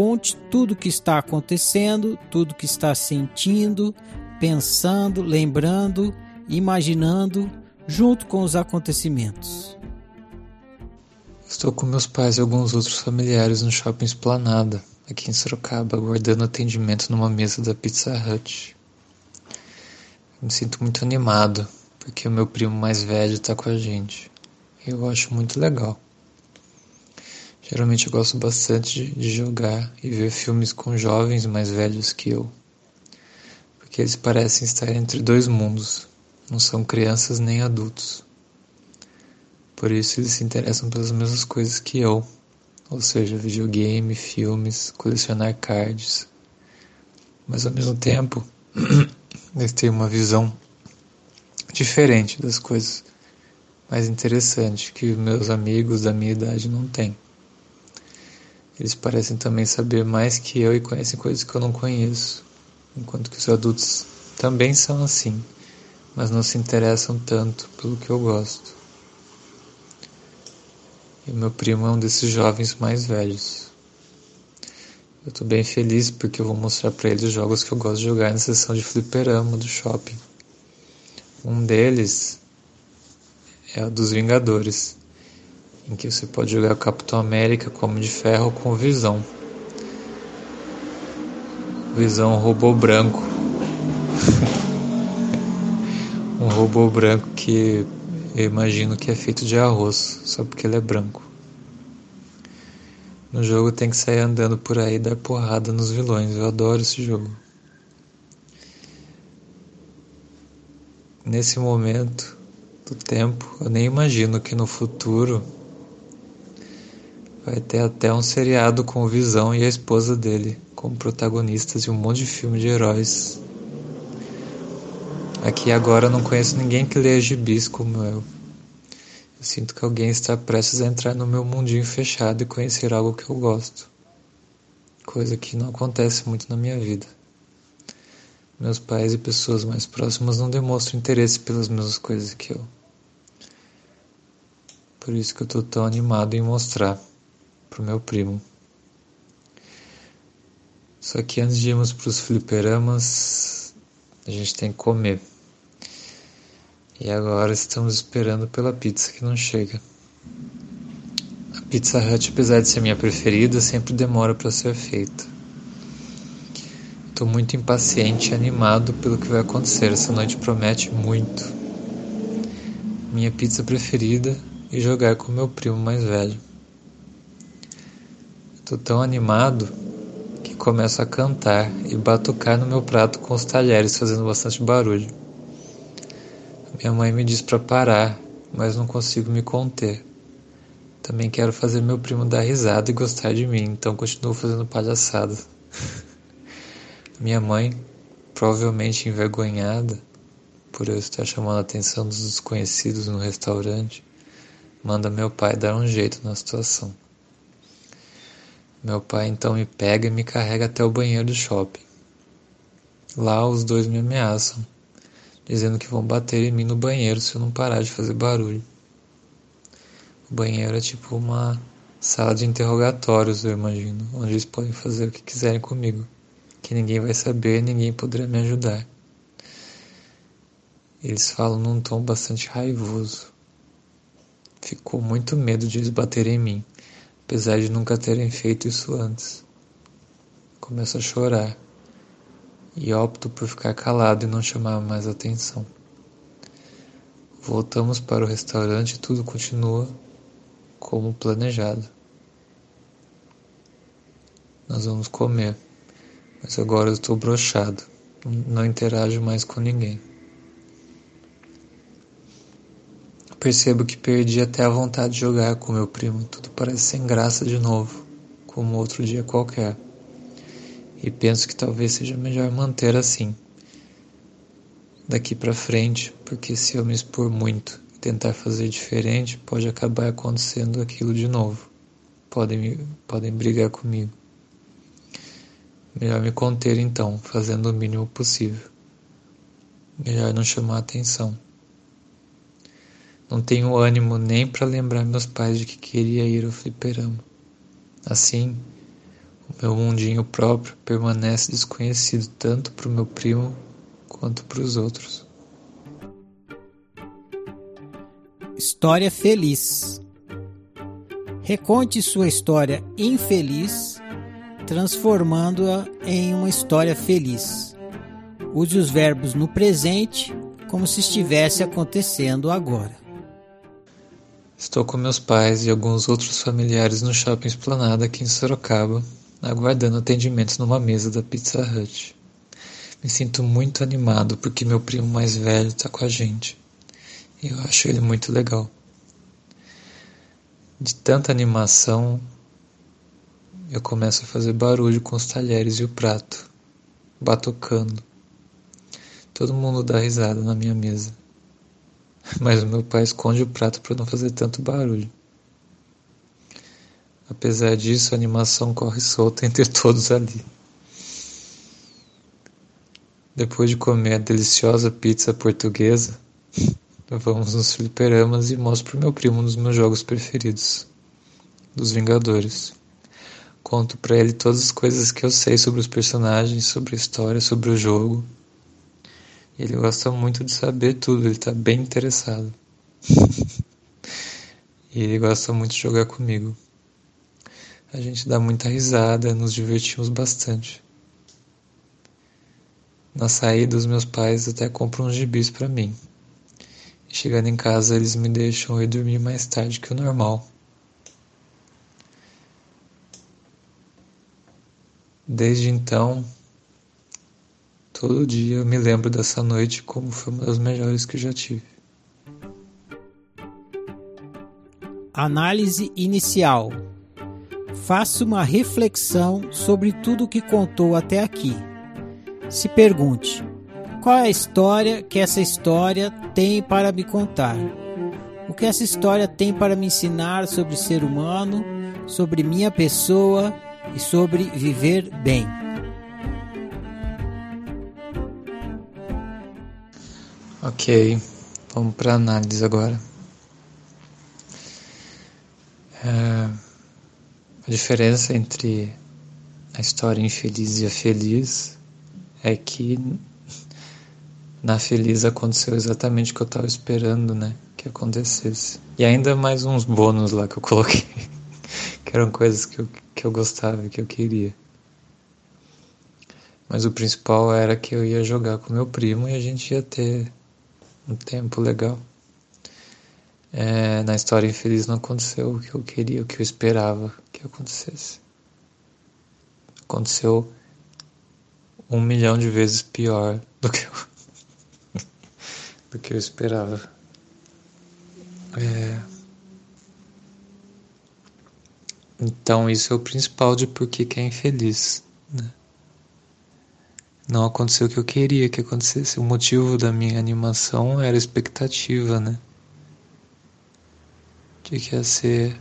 Conte tudo o que está acontecendo, tudo o que está sentindo, pensando, lembrando, imaginando, junto com os acontecimentos. Estou com meus pais e alguns outros familiares no shopping Esplanada, aqui em Sorocaba, aguardando atendimento numa mesa da Pizza Hut. Me sinto muito animado, porque o meu primo mais velho está com a gente. Eu acho muito legal. Geralmente eu gosto bastante de, jogar e ver filmes com jovens mais velhos que eu, porque eles parecem estar entre dois mundos, não são crianças nem adultos. Por isso eles se interessam pelas mesmas coisas que eu, ou seja, videogame, filmes, colecionar cards. Mas ao mesmo tempo, eles têm uma visão diferente das coisas, mais interessante que meus amigos da minha idade não têm. Eles parecem também saber mais que eu e conhecem coisas que eu não conheço, enquanto que os adultos também são assim, mas não se interessam tanto pelo que eu gosto. E meu primo é um desses jovens mais velhos. Eu estou bem feliz porque eu vou mostrar para ele os jogos que eu gosto de jogar na sessão de fliperama do shopping. Um deles é o dos Vingadores, em que você pode jogar Capitão América como de ferro com Visão. Visão robô branco. um robô branco que eu imagino que é feito de arroz, só porque ele é branco. No jogo tem que sair andando por aí e dar porrada nos vilões. Eu adoro esse jogo. Nesse momento do tempo, eu nem imagino que no futuro vai ter até um seriado com o Visão e a esposa dele como protagonistas de um monte de filme de heróis. Aqui agora eu não conheço ninguém que leia gibis como eu. Eu sinto que alguém está prestes a entrar no meu mundinho fechado e conhecer algo que eu gosto. Coisa que não acontece muito na minha vida. Meus pais e pessoas mais próximas não demonstram interesse pelas mesmas coisas que eu. Por isso que eu estou tão animado em mostrar pro meu primo. Só que antes de irmos para os fliperamas, a gente tem que comer. E agora estamos esperando pela pizza que não chega. A Pizza Hut, apesar de ser minha preferida, sempre demora para ser feita. Estou muito impaciente e animado pelo que vai acontecer. Essa noite promete muito. Minha pizza preferida e jogar com meu primo mais velho. Estou tão animado que começo a cantar e batucar no meu prato com os talheres, fazendo bastante barulho. Minha mãe me diz para parar, mas não consigo me conter. Também quero fazer meu primo dar risada e gostar de mim, então continuo fazendo palhaçada. Minha mãe, provavelmente envergonhada por eu estar chamando a atenção dos desconhecidos no restaurante, manda meu pai dar um jeito na situação. Meu pai então me pega e me carrega até o banheiro do shopping. Lá os dois me ameaçam, dizendo que vão bater em mim no banheiro se eu não parar de fazer barulho. O banheiro é tipo uma sala de interrogatórios, eu imagino, onde eles podem fazer o que quiserem comigo, que ninguém vai saber, ninguém poderá me ajudar. Eles falam num tom bastante raivoso. Ficou muito medo de eles baterem em mim apesar de nunca terem feito isso antes. Começo a chorar e opto por ficar calado e não chamar mais atenção. Voltamos para o restaurante e tudo continua como planejado. Nós vamos comer, mas agora eu estou brochado, não interajo mais com ninguém. Percebo que perdi até a vontade de jogar com meu primo. Tudo parece sem graça de novo, como outro dia qualquer. E penso que talvez seja melhor manter assim daqui para frente, porque se eu me expor muito e tentar fazer diferente, pode acabar acontecendo aquilo de novo. Podem, podem brigar comigo. Melhor me conter então, fazendo o mínimo possível. Melhor não chamar atenção. Não tenho ânimo nem para lembrar meus pais de que queria ir ao fliperama. Assim, o meu mundinho próprio permanece desconhecido tanto para o meu primo quanto para os outros. História feliz. Reconte sua história infeliz, transformando-a em uma história feliz. Use os verbos no presente como se estivesse acontecendo agora. Estou com meus pais e alguns outros familiares no shopping Esplanada aqui em Sorocaba, aguardando atendimento numa mesa da Pizza Hut. Me sinto muito animado porque meu primo mais velho está com a gente. E eu acho ele muito legal. De tanta animação, eu começo a fazer barulho com os talheres e o prato, batucando. Todo mundo dá risada na minha mesa mas o meu pai esconde o prato para não fazer tanto barulho. Apesar disso, a animação corre solta entre todos ali. Depois de comer a deliciosa pizza portuguesa, vamos nos fliperamas e mostro pro meu primo um dos meus jogos preferidos, dos Vingadores. Conto para ele todas as coisas que eu sei sobre os personagens, sobre a história, sobre o jogo ele gosta muito de saber tudo, ele está bem interessado. e ele gosta muito de jogar comigo. A gente dá muita risada, nos divertimos bastante. Na saída, os meus pais até compram uns gibis para mim. E chegando em casa, eles me deixam ir dormir mais tarde que o normal. Desde então, Todo dia eu me lembro dessa noite como foi uma das melhores que já tive. Análise inicial. Faça uma reflexão sobre tudo o que contou até aqui. Se pergunte: qual é a história que essa história tem para me contar? O que essa história tem para me ensinar sobre ser humano, sobre minha pessoa e sobre viver bem? Ok, vamos para análise agora. É, a diferença entre a história infeliz e a feliz é que na feliz aconteceu exatamente o que eu estava esperando, né? Que acontecesse. E ainda mais uns bônus lá que eu coloquei, que eram coisas que eu, que eu gostava, que eu queria. Mas o principal era que eu ia jogar com meu primo e a gente ia ter um tempo legal. É, na história infeliz não aconteceu o que eu queria, o que eu esperava que acontecesse. Aconteceu um milhão de vezes pior do que eu, do que eu esperava. É, então isso é o principal de por que é infeliz. Não aconteceu o que eu queria que acontecesse. O motivo da minha animação era a expectativa, né? De que ia ser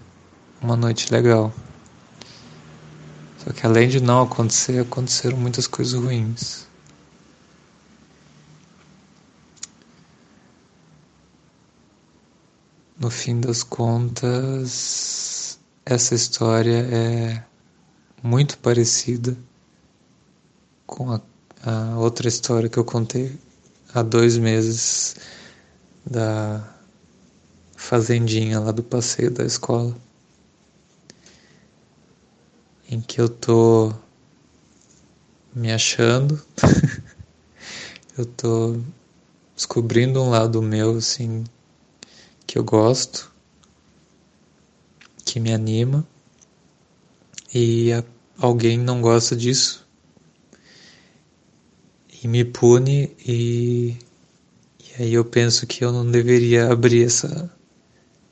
uma noite legal. Só que além de não acontecer, aconteceram muitas coisas ruins. No fim das contas, essa história é muito parecida com a, a outra história que eu contei há dois meses da fazendinha lá do passeio da escola, em que eu tô me achando, eu tô descobrindo um lado meu assim que eu gosto, que me anima, e alguém não gosta disso e me pune e, e aí eu penso que eu não deveria abrir essa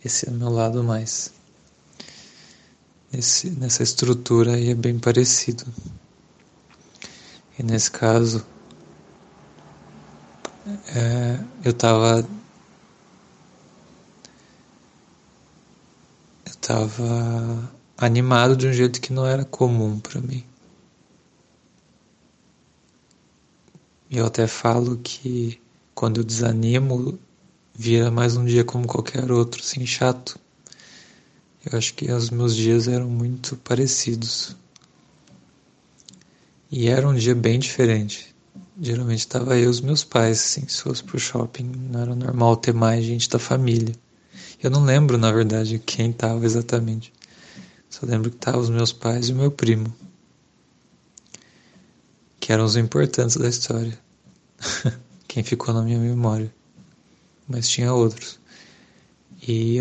esse meu lado mais. Esse, nessa estrutura aí é bem parecido. E nesse caso, é, eu estava eu estava animado de um jeito que não era comum para mim. Eu até falo que quando eu desanimo, vira mais um dia como qualquer outro, assim, chato. Eu acho que os meus dias eram muito parecidos. E era um dia bem diferente. Geralmente estava eu e os meus pais, assim, se fosse pro shopping, não era normal ter mais gente da família. Eu não lembro, na verdade, quem estava exatamente. Só lembro que estavam os meus pais e o meu primo que eram os importantes da história. Quem ficou na minha memória. Mas tinha outros. E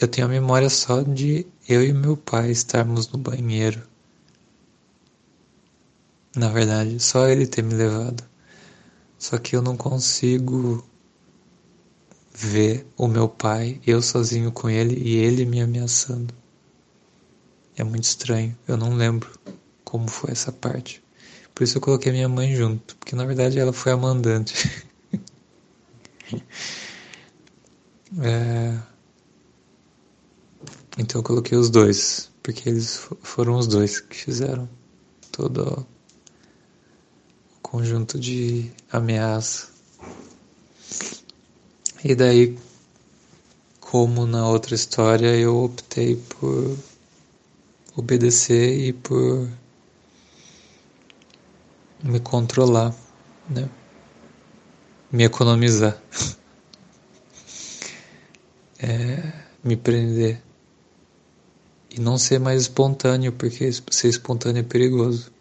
eu, tenho a memória só de eu e meu pai estarmos no banheiro. Na verdade, só ele ter me levado. Só que eu não consigo ver o meu pai, eu sozinho com ele e ele me ameaçando. É muito estranho, eu não lembro como foi essa parte. Por isso eu coloquei minha mãe junto, porque na verdade ela foi a mandante. é... Então eu coloquei os dois, porque eles foram os dois que fizeram todo o conjunto de ameaça. E daí, como na outra história, eu optei por obedecer e por me controlar, né? Me economizar. é, me prender. E não ser mais espontâneo, porque ser espontâneo é perigoso.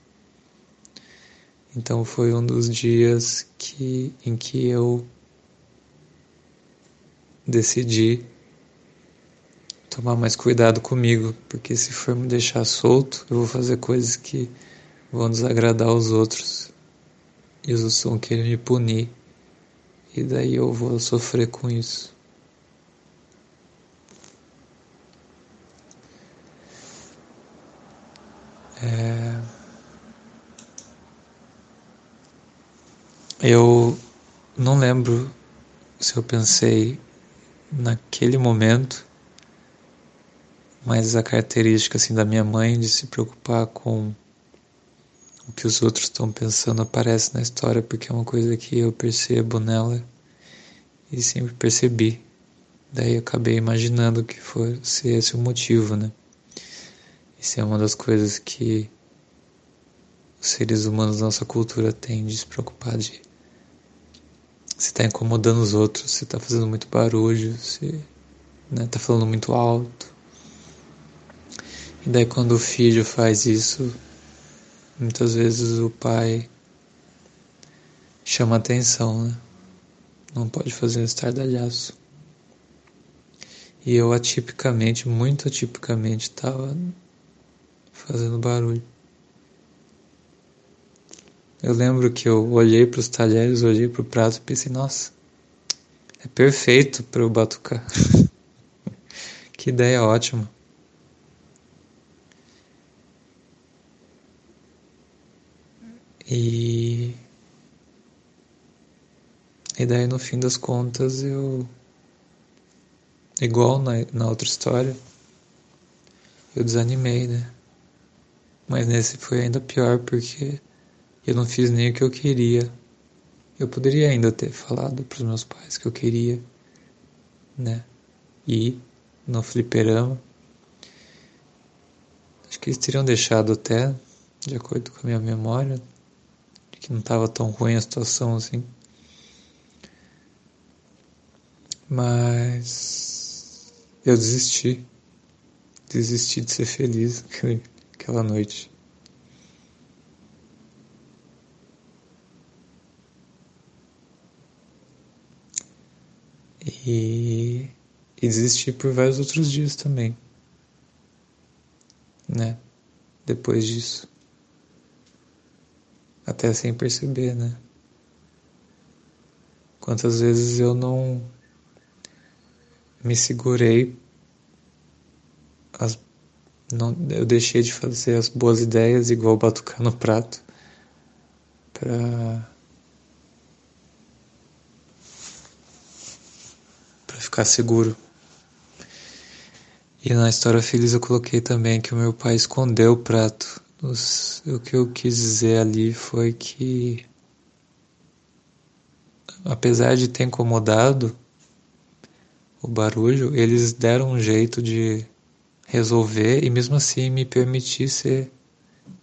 Então foi um dos dias que, em que eu decidi tomar mais cuidado comigo, porque se for me deixar solto, eu vou fazer coisas que vão desagradar os outros e eles vão querer me punir e daí eu vou sofrer com isso. É... Eu não lembro se eu pensei naquele momento, mas a característica assim da minha mãe de se preocupar com o que os outros estão pensando aparece na história porque é uma coisa que eu percebo nela e sempre percebi. Daí eu acabei imaginando que fosse esse o motivo, né? Isso é uma das coisas que os seres humanos da nossa cultura têm de se preocupar de se está incomodando os outros, se está fazendo muito barulho, se né, tá falando muito alto. E daí quando o filho faz isso, Muitas vezes o pai chama atenção, né? Não pode fazer estardalhaço. E eu atipicamente, muito atipicamente, estava fazendo barulho. Eu lembro que eu olhei para os talheres, olhei para o prato e pensei, nossa, é perfeito para eu batucar. que ideia ótima. E, e daí no fim das contas eu, igual na, na outra história, eu desanimei, né? Mas nesse foi ainda pior porque eu não fiz nem o que eu queria. Eu poderia ainda ter falado para os meus pais que eu queria, né? Ir no fliperama. Acho que eles teriam deixado até, de acordo com a minha memória, que não estava tão ruim a situação assim. Mas eu desisti. Desisti de ser feliz aquela noite. E, e desisti por vários outros dias também, né? Depois disso. Até sem perceber, né? Quantas vezes eu não me segurei, as, não, eu deixei de fazer as boas ideias igual batucar no prato para para ficar seguro. E na história feliz eu coloquei também que o meu pai escondeu o prato. O que eu quis dizer ali foi que apesar de ter incomodado, o barulho, eles deram um jeito de resolver e mesmo assim me permitir ser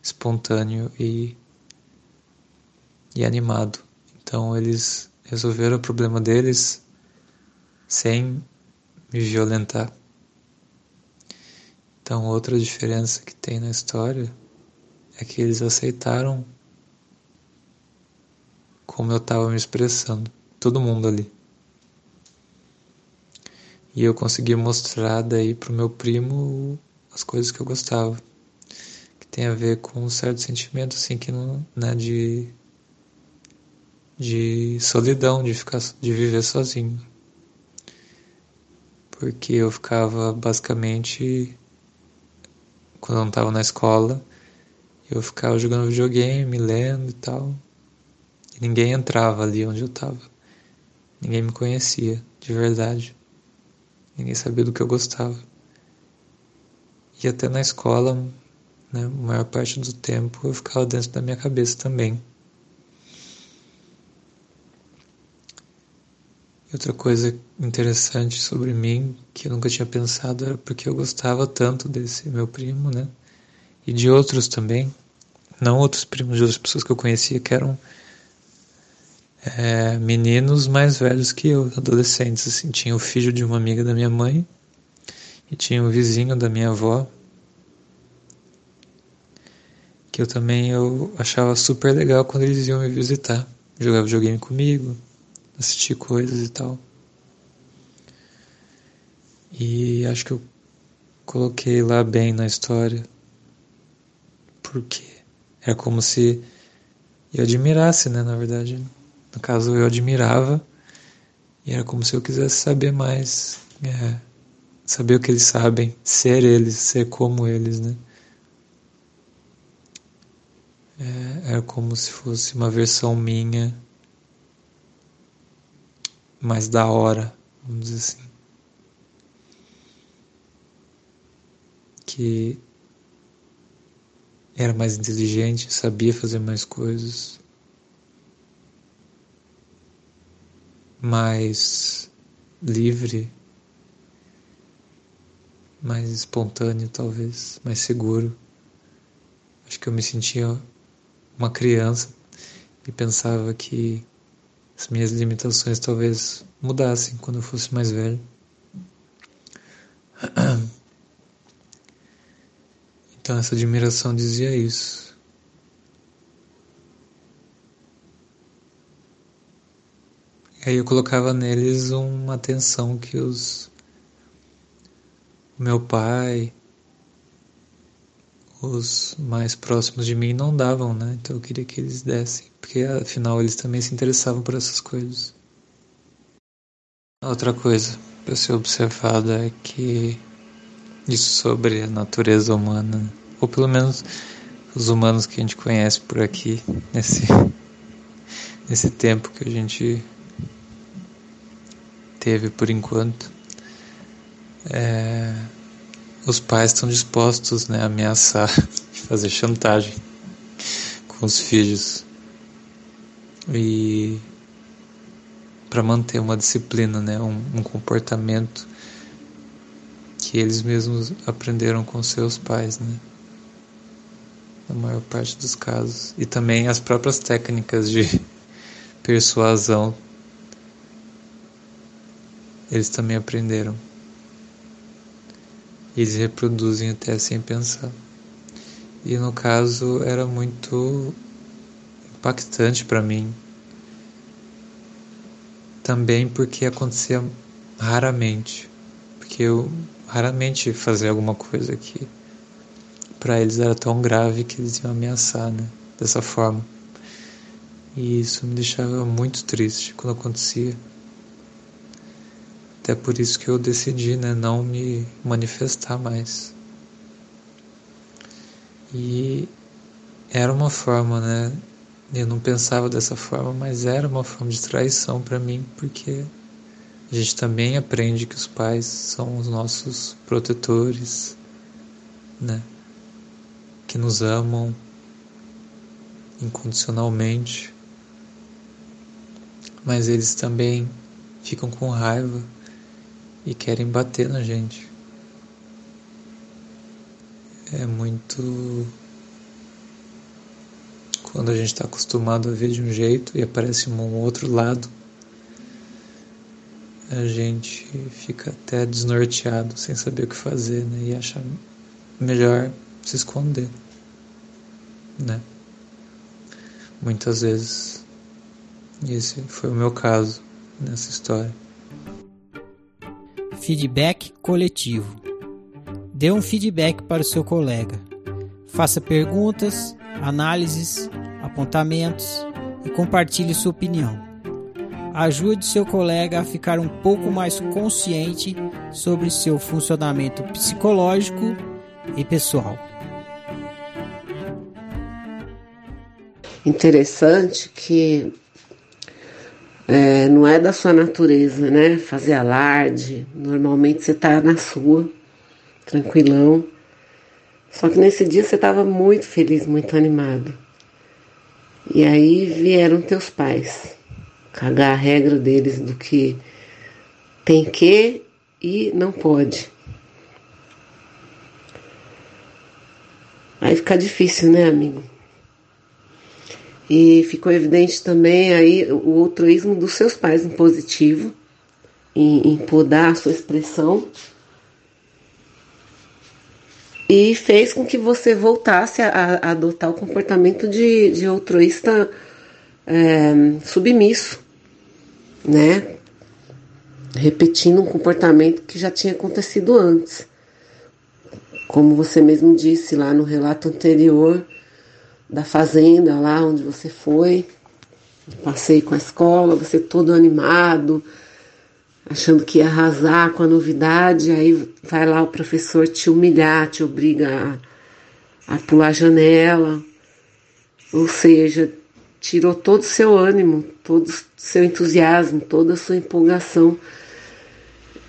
espontâneo e, e animado. Então eles resolveram o problema deles sem me violentar. Então outra diferença que tem na história é que eles aceitaram como eu estava me expressando, todo mundo ali. E eu consegui mostrar daí pro meu primo as coisas que eu gostava. Que tem a ver com um certo sentimento assim que não, né, de de solidão, de ficar de viver sozinho. Porque eu ficava basicamente quando eu não estava na escola, eu ficava jogando videogame, lendo e tal. E ninguém entrava ali onde eu estava. Ninguém me conhecia, de verdade. Ninguém sabia do que eu gostava. E até na escola, né, a maior parte do tempo eu ficava dentro da minha cabeça também. Outra coisa interessante sobre mim, que eu nunca tinha pensado, era porque eu gostava tanto desse meu primo, né? E de outros também. Não outros primos de outras pessoas que eu conhecia, que eram é, meninos mais velhos que eu, adolescentes. Assim. Tinha o filho de uma amiga da minha mãe e tinha o vizinho da minha avó, que eu também eu achava super legal quando eles iam me visitar. Jogar videogame comigo, assistir coisas e tal. E acho que eu coloquei lá bem na história, porque é como se eu admirasse, né, na verdade, no caso, eu admirava e era como se eu quisesse saber mais, é, saber o que eles sabem, ser eles, ser como eles, né? É, era como se fosse uma versão minha mais da hora, vamos dizer assim. Que era mais inteligente, sabia fazer mais coisas. mais livre, mais espontâneo, talvez, mais seguro. Acho que eu me sentia uma criança e pensava que as minhas limitações talvez mudassem quando eu fosse mais velho. Então essa admiração dizia isso. E aí eu colocava neles uma atenção que os meu pai, os mais próximos de mim não davam, né? Então eu queria que eles dessem, porque afinal eles também se interessavam por essas coisas. Outra coisa para ser observada é que isso sobre a natureza humana, ou pelo menos os humanos que a gente conhece por aqui nesse nesse tempo que a gente teve por enquanto, é, os pais estão dispostos né, a ameaçar fazer chantagem com os filhos. E para manter uma disciplina, né, um, um comportamento que eles mesmos aprenderam com seus pais, né? Na maior parte dos casos. E também as próprias técnicas de persuasão eles também aprenderam. Eles reproduzem até sem pensar. E no caso era muito impactante para mim. Também porque acontecia raramente. Porque eu raramente fazia alguma coisa que para eles era tão grave que eles iam ameaçar, né? Dessa forma. E isso me deixava muito triste quando acontecia. Até por isso que eu decidi, né, não me manifestar mais. E era uma forma, né? Eu não pensava dessa forma, mas era uma forma de traição para mim, porque a gente também aprende que os pais são os nossos protetores, né? Que nos amam incondicionalmente, mas eles também ficam com raiva e querem bater na gente. É muito. Quando a gente está acostumado a ver de um jeito e aparece um outro lado, a gente fica até desnorteado, sem saber o que fazer, né? E acha melhor se esconder, né? Muitas vezes. E esse foi o meu caso nessa história. Feedback coletivo. Dê um feedback para o seu colega. Faça perguntas, análises, apontamentos e compartilhe sua opinião. Ajude seu colega a ficar um pouco mais consciente sobre seu funcionamento psicológico e pessoal. Interessante que é, não é da sua natureza, né? Fazer alarde. Normalmente você tá na sua, tranquilão. Só que nesse dia você estava muito feliz, muito animado. E aí vieram teus pais cagar a regra deles do que tem que e não pode. Aí fica difícil, né, amigo? E ficou evidente também aí o altruísmo dos seus pais em positivo, em, em podar a sua expressão. E fez com que você voltasse a, a adotar o comportamento de, de altruísta é, submisso, né? Repetindo um comportamento que já tinha acontecido antes. Como você mesmo disse lá no relato anterior, da fazenda lá onde você foi. Passei com a escola, você todo animado, achando que ia arrasar com a novidade, aí vai lá o professor te humilhar, te obriga a, a pular a janela. Ou seja, tirou todo o seu ânimo, todo o seu entusiasmo, toda a sua empolgação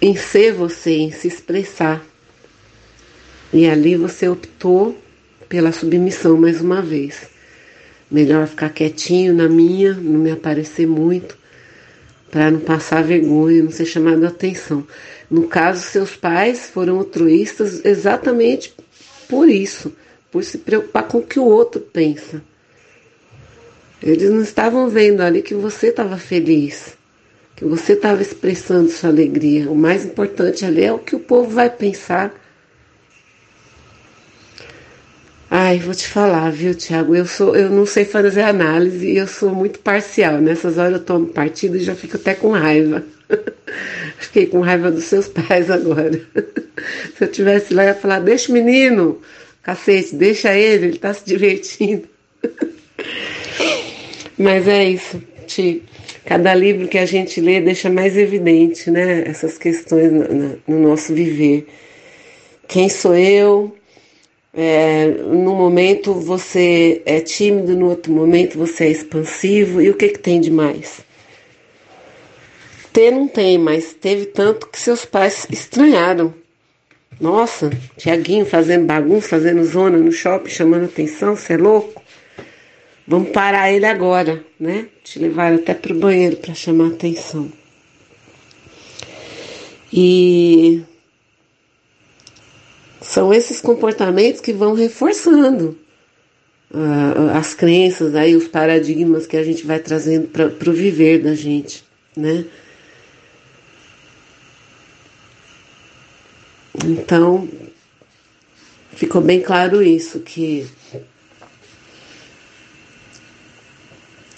em ser você, em se expressar. E ali você optou pela submissão mais uma vez. Melhor ficar quietinho na minha, não me aparecer muito, para não passar vergonha, não ser chamado a atenção. No caso, seus pais foram altruístas exatamente por isso, por se preocupar com o que o outro pensa. Eles não estavam vendo ali que você estava feliz, que você estava expressando sua alegria. O mais importante ali é o que o povo vai pensar Ai, vou te falar, viu, Tiago? Eu sou, eu não sei fazer análise e eu sou muito parcial. Nessas horas eu tomo partido e já fico até com raiva. Fiquei com raiva dos seus pais agora. Se eu tivesse lá, eu ia falar: deixa o menino, cacete, deixa ele, ele tá se divertindo. Mas é isso, Ti. Cada livro que a gente lê deixa mais evidente, né? Essas questões no, no nosso viver. Quem sou eu? É, no momento você é tímido, no outro momento você é expansivo, e o que, que tem de mais? Ter não tem, mas teve tanto que seus pais estranharam. Nossa, Tiaguinho fazendo bagunça, fazendo zona no shopping, chamando atenção, você é louco? Vamos parar ele agora, né? Te levaram até pro banheiro para chamar atenção. E são esses comportamentos que vão reforçando uh, as crenças, aí os paradigmas que a gente vai trazendo para o viver da gente, né? Então, ficou bem claro isso, que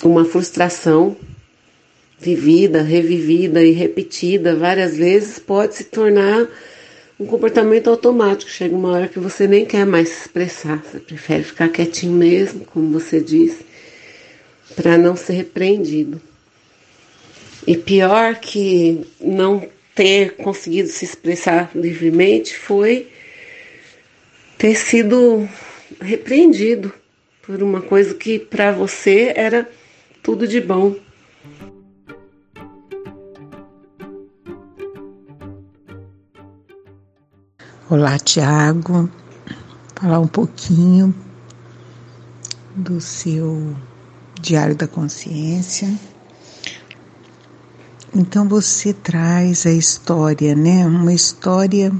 uma frustração vivida, revivida e repetida várias vezes pode se tornar um comportamento automático. Chega uma hora que você nem quer mais se expressar, você prefere ficar quietinho mesmo, como você disse, para não ser repreendido. E pior que não ter conseguido se expressar livremente foi ter sido repreendido por uma coisa que para você era tudo de bom. Olá, Tiago. Falar um pouquinho do seu Diário da Consciência. Então você traz a história, né? Uma história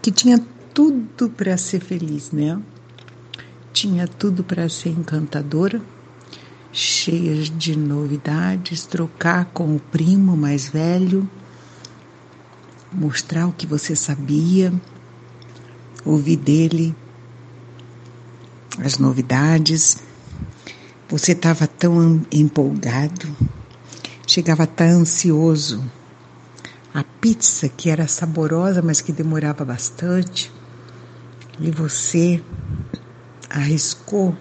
que tinha tudo para ser feliz, né? Tinha tudo para ser encantadora, cheia de novidades, trocar com o primo mais velho, mostrar o que você sabia ouvir dele as novidades. Você estava tão empolgado, chegava tão ansioso. A pizza, que era saborosa, mas que demorava bastante, e você arriscou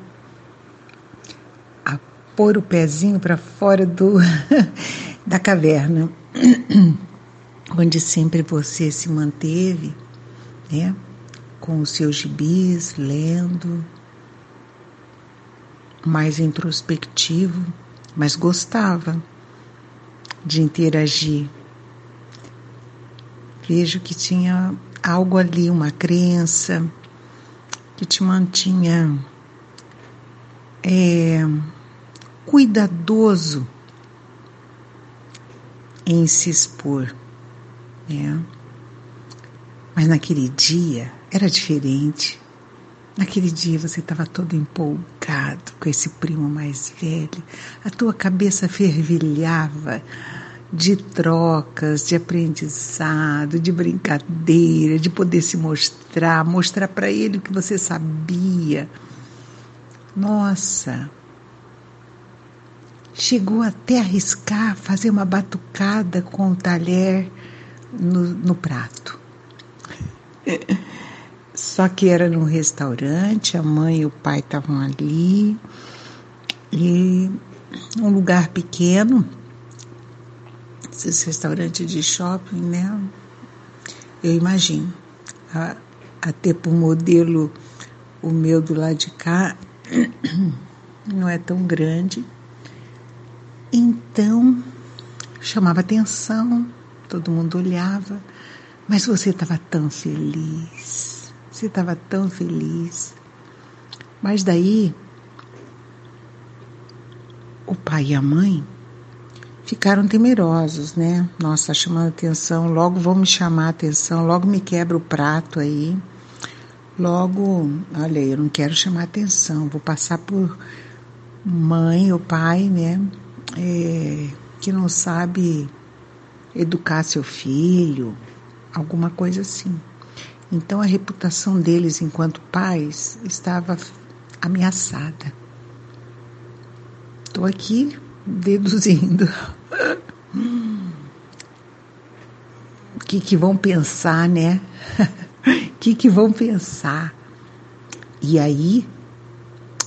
pôr o pezinho para fora do da caverna, onde sempre você se manteve, né? com os seus gibis, lendo, mais introspectivo, mas gostava de interagir. Vejo que tinha algo ali, uma crença que te mantinha é, cuidadoso em se expor. Né? Mas naquele dia era diferente. Naquele dia você estava todo empolgado com esse primo mais velho, a tua cabeça fervilhava de trocas, de aprendizado, de brincadeira, de poder se mostrar, mostrar para ele o que você sabia. Nossa, chegou até a arriscar fazer uma batucada com o talher no, no prato. Só que era num restaurante, a mãe e o pai estavam ali, e um lugar pequeno, esses restaurantes de shopping, né? Eu imagino. Até por modelo o meu do lado de cá não é tão grande. Então chamava atenção, todo mundo olhava, mas você estava tão feliz você estava tão feliz. Mas daí, o pai e a mãe ficaram temerosos, né? Nossa, chamando atenção, logo vão me chamar atenção, logo me quebra o prato aí. Logo, olha, eu não quero chamar atenção, vou passar por mãe ou pai, né? É, que não sabe educar seu filho, alguma coisa assim. Então a reputação deles enquanto pais estava ameaçada. Estou aqui deduzindo. O que, que vão pensar, né? O que, que vão pensar? E aí,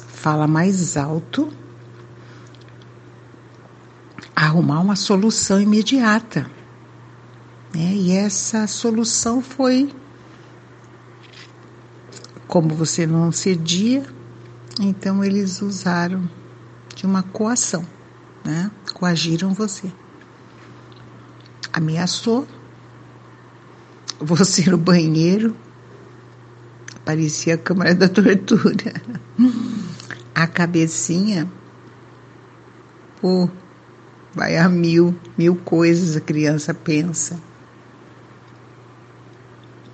fala mais alto, arrumar uma solução imediata. Né? E essa solução foi como você não cedia, então eles usaram de uma coação, né? Coagiram você. Ameaçou você no banheiro, parecia a câmara da tortura. A cabecinha, pô, vai a mil, mil coisas a criança pensa.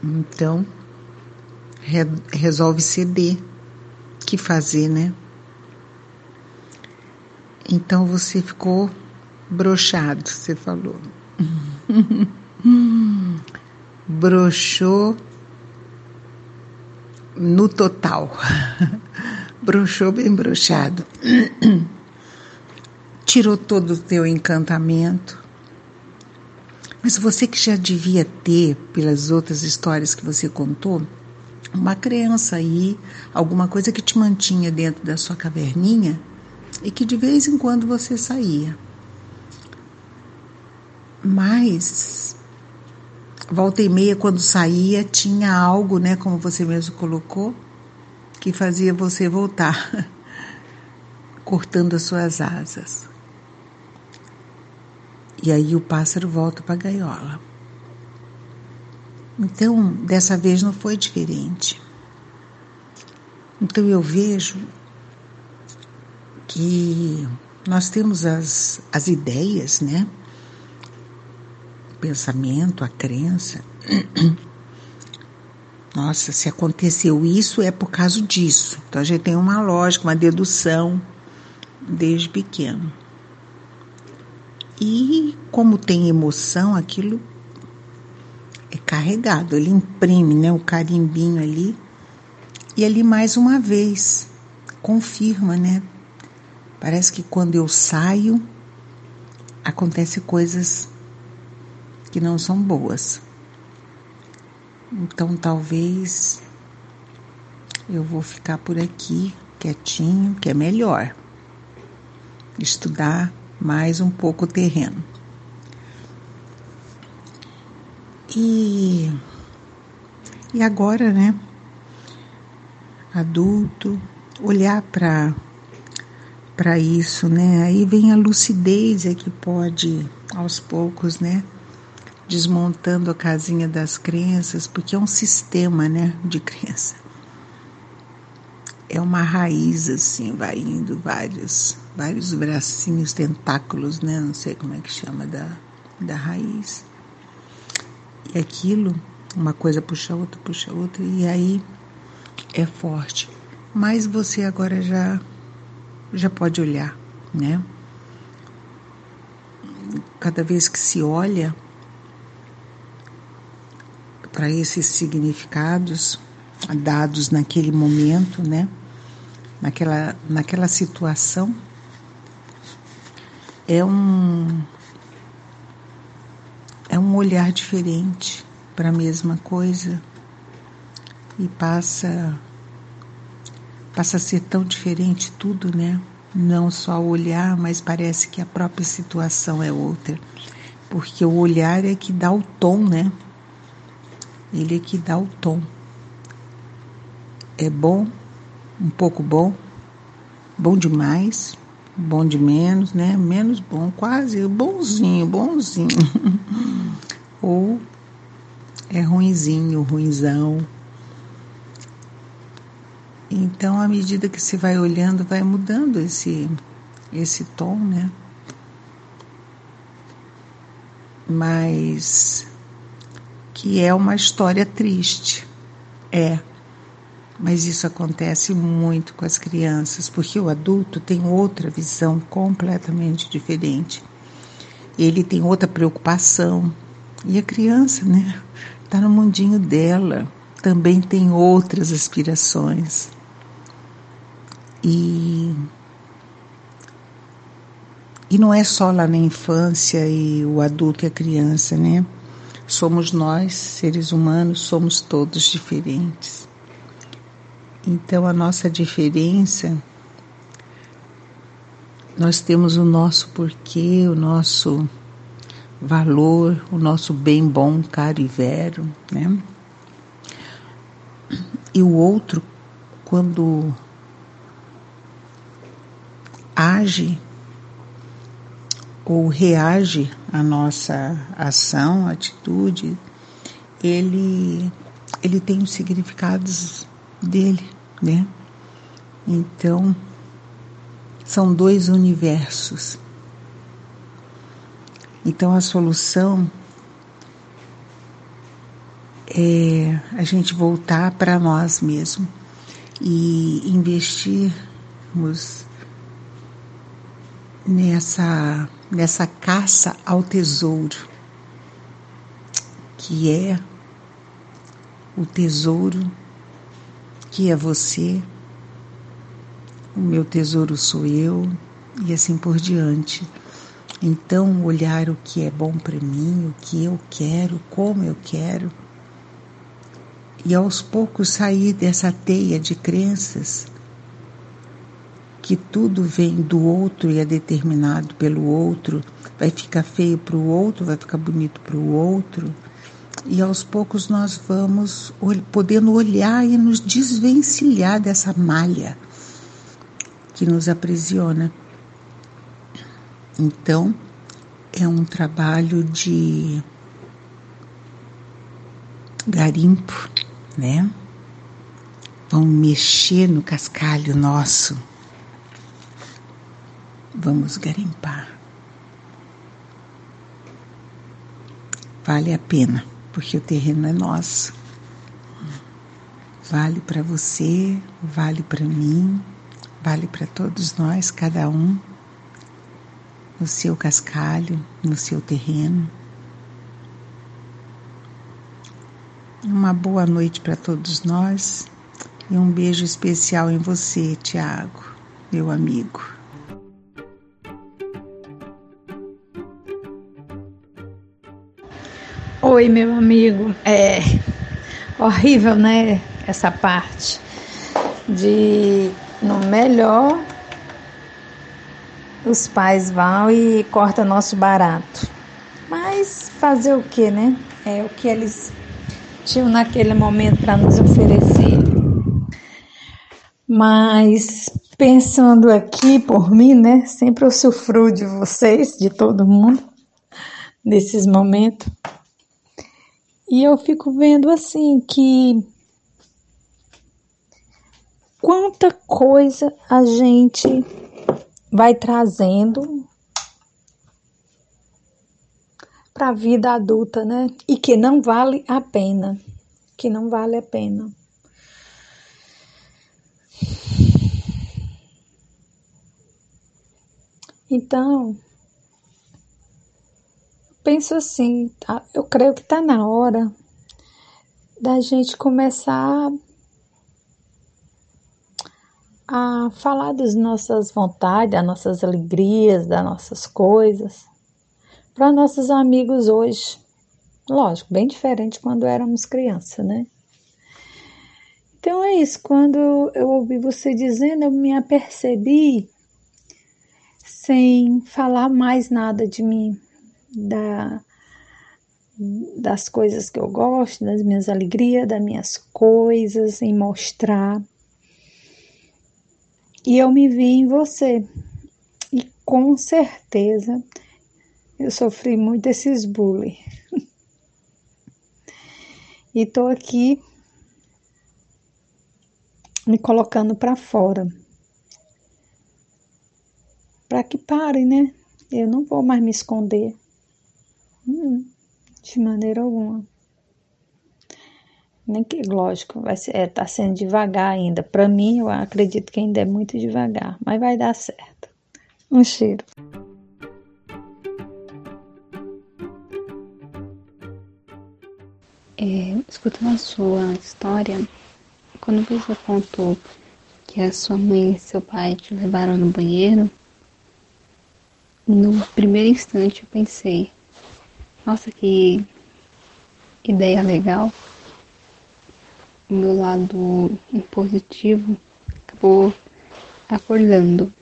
Então, re, resolve ceder. Que fazer, né? Então você ficou brochado, você falou. Brochou no total. Brochou bem brochado. Tirou todo o teu encantamento. Mas você que já devia ter, pelas outras histórias que você contou, uma crença aí, alguma coisa que te mantinha dentro da sua caverninha e que de vez em quando você saía. Mas volta e meia quando saía tinha algo, né, como você mesmo colocou, que fazia você voltar, cortando as suas asas. E aí o pássaro volta para a gaiola. Então, dessa vez não foi diferente. Então eu vejo que nós temos as, as ideias, né? O pensamento, a crença. Nossa, se aconteceu isso é por causa disso. Então a gente tem uma lógica, uma dedução desde pequeno. E como tem emoção, aquilo é carregado, ele imprime né, o carimbinho ali. E ali mais uma vez confirma, né? Parece que quando eu saio, acontece coisas que não são boas. Então talvez eu vou ficar por aqui quietinho, que é melhor. Estudar mais um pouco terreno. E, e agora, né? Adulto, olhar para para isso, né? Aí vem a lucidez é que pode aos poucos, né? Desmontando a casinha das crenças, porque é um sistema, né, de crença. É uma raiz assim, vai indo vários, vários bracinhos, tentáculos, né? Não sei como é que chama da, da raiz. E aquilo, uma coisa puxa outra, puxa outra, e aí é forte. Mas você agora já já pode olhar, né? Cada vez que se olha para esses significados dados naquele momento, né? Naquela, naquela situação, é um é um olhar diferente para a mesma coisa e passa passa a ser tão diferente tudo, né? Não só o olhar, mas parece que a própria situação é outra. Porque o olhar é que dá o tom, né? Ele é que dá o tom. É bom, um pouco bom, bom demais, bom de menos, né? Menos bom, quase bonzinho, bonzinho. Ou é ruinzinho, ruinzão. Então, à medida que se vai olhando, vai mudando esse esse tom, né? Mas que é uma história triste. É. Mas isso acontece muito com as crianças, porque o adulto tem outra visão completamente diferente. Ele tem outra preocupação. E a criança, né, está no mundinho dela, também tem outras aspirações. E e não é só lá na infância e o adulto e a criança, né? Somos nós, seres humanos, somos todos diferentes. Então, a nossa diferença, nós temos o nosso porquê, o nosso valor, o nosso bem bom, caro e vero, né? E o outro, quando age ou reage à nossa ação, atitude, ele, ele tem significados dele, né? Então, são dois universos. Então, a solução é a gente voltar para nós mesmos e investirmos nessa, nessa caça ao tesouro, que é o tesouro que é você, o meu tesouro sou eu, e assim por diante. Então, olhar o que é bom para mim, o que eu quero, como eu quero, e aos poucos sair dessa teia de crenças que tudo vem do outro e é determinado pelo outro, vai ficar feio para o outro, vai ficar bonito para o outro. E aos poucos nós vamos podendo olhar e nos desvencilhar dessa malha que nos aprisiona. Então, é um trabalho de garimpo, né? Vamos mexer no cascalho nosso Vamos garimpar. Vale a pena, porque o terreno é nosso. Vale para você, vale para mim, vale para todos nós, cada um, no seu cascalho, no seu terreno. Uma boa noite para todos nós e um beijo especial em você, Tiago, meu amigo. Oi, meu amigo. É horrível, né? Essa parte de no melhor os pais vão e cortam nosso barato. Mas fazer o que, né? É o que eles tinham naquele momento para nos oferecer. Mas pensando aqui por mim, né? Sempre eu sofro de vocês, de todo mundo, nesses momentos. E eu fico vendo assim que quanta coisa a gente vai trazendo para a vida adulta, né? E que não vale a pena, que não vale a pena. Então, penso assim, tá? eu creio que está na hora da gente começar a falar das nossas vontades, das nossas alegrias, das nossas coisas para nossos amigos hoje. Lógico, bem diferente quando éramos crianças, né? Então é isso, quando eu ouvi você dizendo, eu me apercebi sem falar mais nada de mim, da, das coisas que eu gosto, das minhas alegrias, das minhas coisas, em mostrar. E eu me vi em você. E com certeza eu sofri muito desses bullying. e tô aqui me colocando para fora. Para que parem, né? Eu não vou mais me esconder. Hum, de maneira alguma. Nem que, lógico, vai ser, é, tá sendo devagar ainda. Para mim, eu acredito que ainda é muito devagar, mas vai dar certo. Um cheiro. É, escutando a sua história, quando você contou que a sua mãe e seu pai te levaram no banheiro, no primeiro instante eu pensei, nossa, que ideia legal. O meu lado positivo acabou acordando.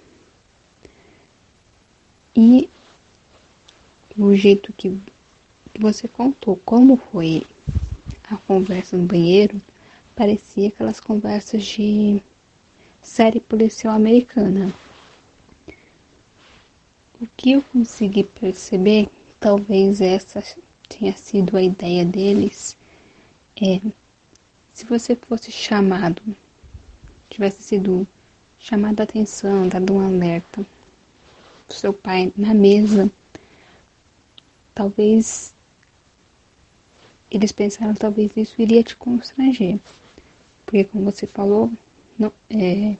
E o jeito que, que você contou, como foi a conversa no banheiro, parecia aquelas conversas de série policial americana. O que eu consegui perceber talvez essa tenha sido a ideia deles. É, se você fosse chamado tivesse sido chamada a atenção, dado um alerta do seu pai na mesa, talvez eles pensaram talvez isso iria te constranger. Porque como você falou, não, é,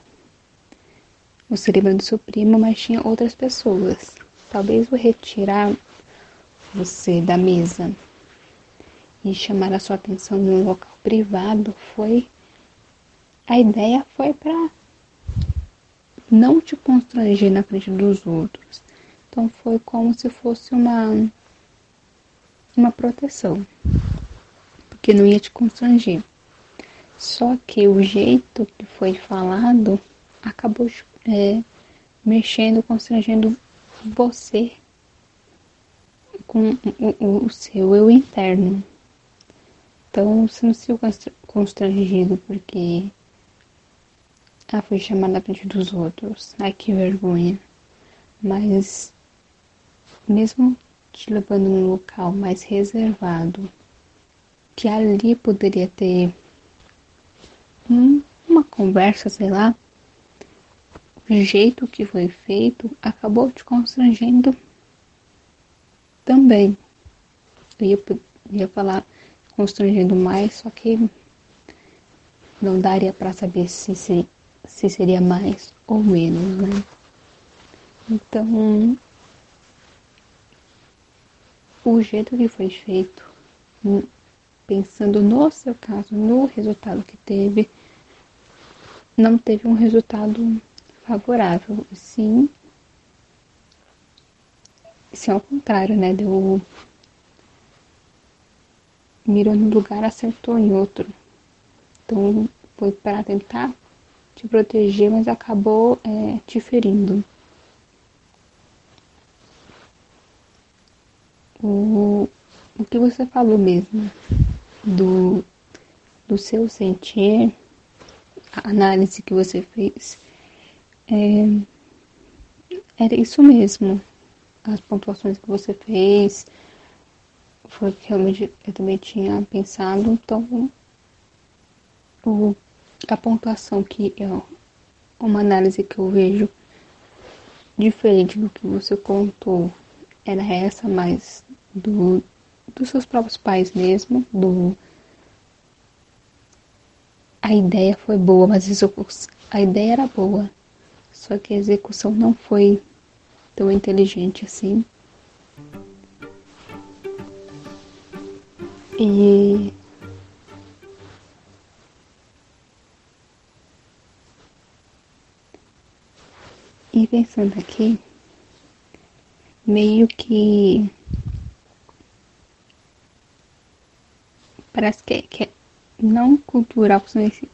você lembra do seu primo, mas tinha outras pessoas. Talvez o retirar você da mesa e chamar a sua atenção em um local privado foi a ideia foi para não te constranger na frente dos outros. Então foi como se fosse uma uma proteção, porque não ia te constranger. Só que o jeito que foi falado acabou é, mexendo, constrangendo você com o, o seu eu interno. Então você não se constrangido porque ah, foi chamada na frente dos outros. Ai, que vergonha. Mas, mesmo te levando num local mais reservado, que ali poderia ter um, uma conversa, sei lá, o jeito que foi feito acabou te constrangendo também. Eu ia, ia falar constrangendo mais, só que não daria para saber se, se se seria mais ou menos, né? Então, o jeito que foi feito, pensando no seu caso, no resultado que teve, não teve um resultado favorável. Sim, sim ao contrário, né? Deu mirou no lugar, acertou em outro. Então, foi para tentar te proteger, mas acabou é, te ferindo. O, o que você falou mesmo do, do seu sentir, a análise que você fez, é, era isso mesmo. As pontuações que você fez, foi que realmente eu também tinha pensado, então o a pontuação que é uma análise que eu vejo diferente do que você contou era essa, mas do, dos seus próprios pais mesmo, do a ideia foi boa, mas a ideia era boa, só que a execução não foi tão inteligente assim. E E pensando aqui, meio que parece que, que é não cultural,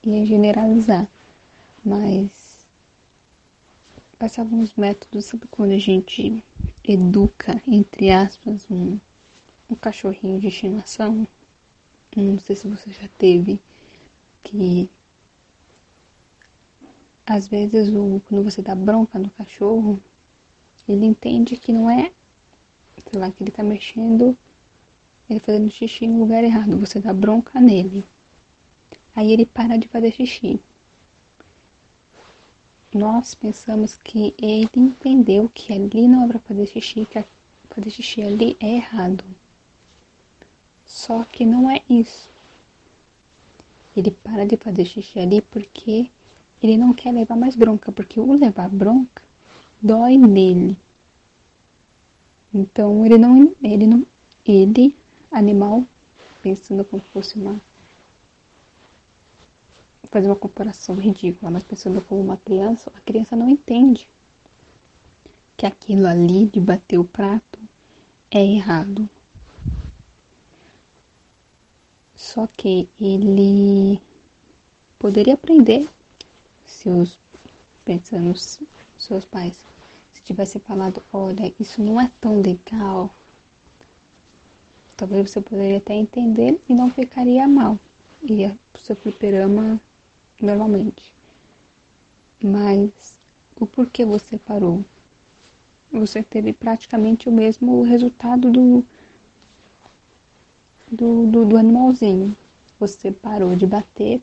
ia generalizar, mas passar alguns métodos, quando a gente educa, entre aspas, um, um cachorrinho de estimação? Não sei se você já teve, que às vezes, o, quando você dá bronca no cachorro, ele entende que não é, sei lá, que ele tá mexendo, ele fazendo xixi no lugar errado. Você dá bronca nele. Aí ele para de fazer xixi. Nós pensamos que ele entendeu que ali não é para fazer xixi, que fazer xixi ali é errado. Só que não é isso. Ele para de fazer xixi ali porque ele não quer levar mais bronca, porque o levar bronca dói nele. Então ele não, ele não, ele, animal, pensando como fosse uma fazer uma comparação ridícula, mas pensando como uma criança, a criança não entende que aquilo ali de bater o prato é errado. Só que ele poderia aprender seus pensando nos seus pais, se tivesse falado, olha, isso não é tão legal, talvez você poderia até entender e não ficaria mal. Iria pro seu fliperama normalmente. Mas o porquê você parou? Você teve praticamente o mesmo resultado do, do, do, do animalzinho. Você parou de bater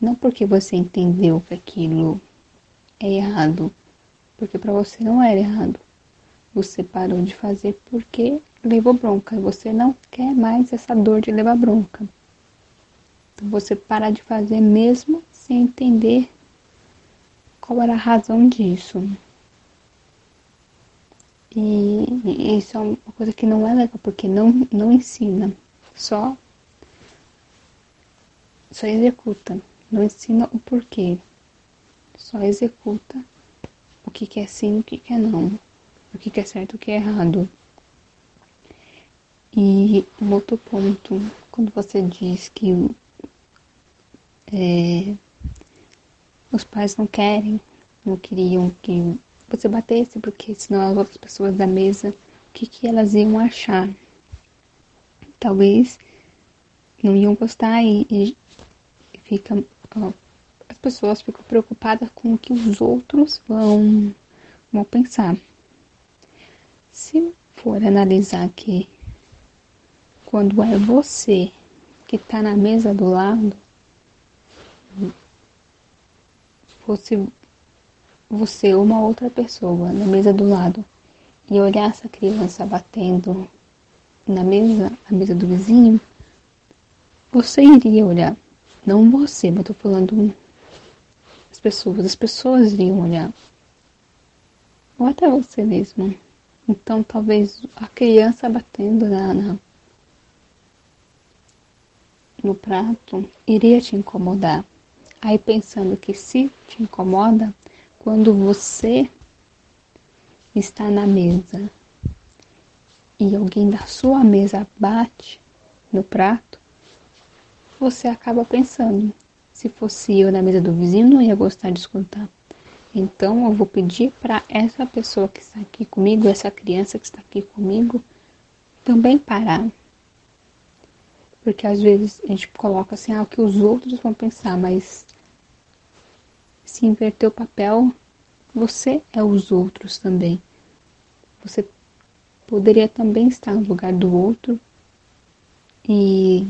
Não porque você entendeu que aquilo é errado, porque para você não era errado. Você parou de fazer porque levou bronca. Você não quer mais essa dor de levar bronca. Então você para de fazer mesmo sem entender qual era a razão disso. E isso é uma coisa que não é legal, porque não, não ensina, só, só executa, não ensina o porquê, só executa o que, que é sim e o que, que é não, o que, que é certo e o que é errado. E um outro ponto, quando você diz que é, os pais não querem, não queriam que você batesse, porque senão as outras pessoas da mesa, o que, que elas iam achar? Talvez não iam gostar e, e fica, ó, as pessoas ficam preocupadas com o que os outros vão, vão pensar. Se for analisar que quando é você que está na mesa do lado, fosse você ou uma outra pessoa na mesa do lado e olhar essa criança batendo na mesa, a mesa do vizinho, você iria olhar. Não você, mas eu tô falando as pessoas. As pessoas iriam olhar. Ou até você mesmo. Então talvez a criança batendo na, na no prato iria te incomodar. Aí pensando que se te incomoda, quando você está na mesa e alguém da sua mesa bate no prato, você acaba pensando: se fosse eu na mesa do vizinho, não ia gostar de escutar. Então eu vou pedir para essa pessoa que está aqui comigo, essa criança que está aqui comigo, também parar. Porque às vezes a gente coloca assim, ah, o que os outros vão pensar, mas se inverter o papel, você é os outros também. Você poderia também estar no lugar do outro e,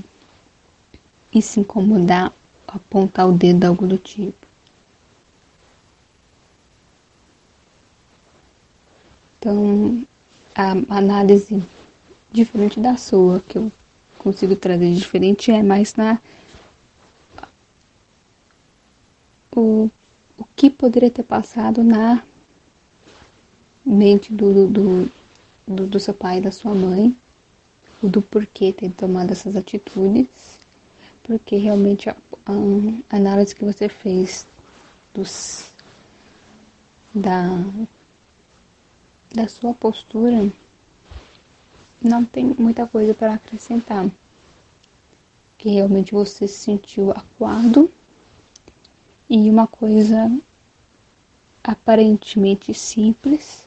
e se incomodar, apontar o dedo, algo do tipo. Então, a análise diferente da sua, que eu consigo trazer diferente, é mais na o o que poderia ter passado na mente do, do, do, do seu pai e da sua mãe, o do porquê ter tomado essas atitudes, porque realmente a, a análise que você fez dos, da, da sua postura não tem muita coisa para acrescentar. Que realmente você se sentiu acuado e uma coisa aparentemente simples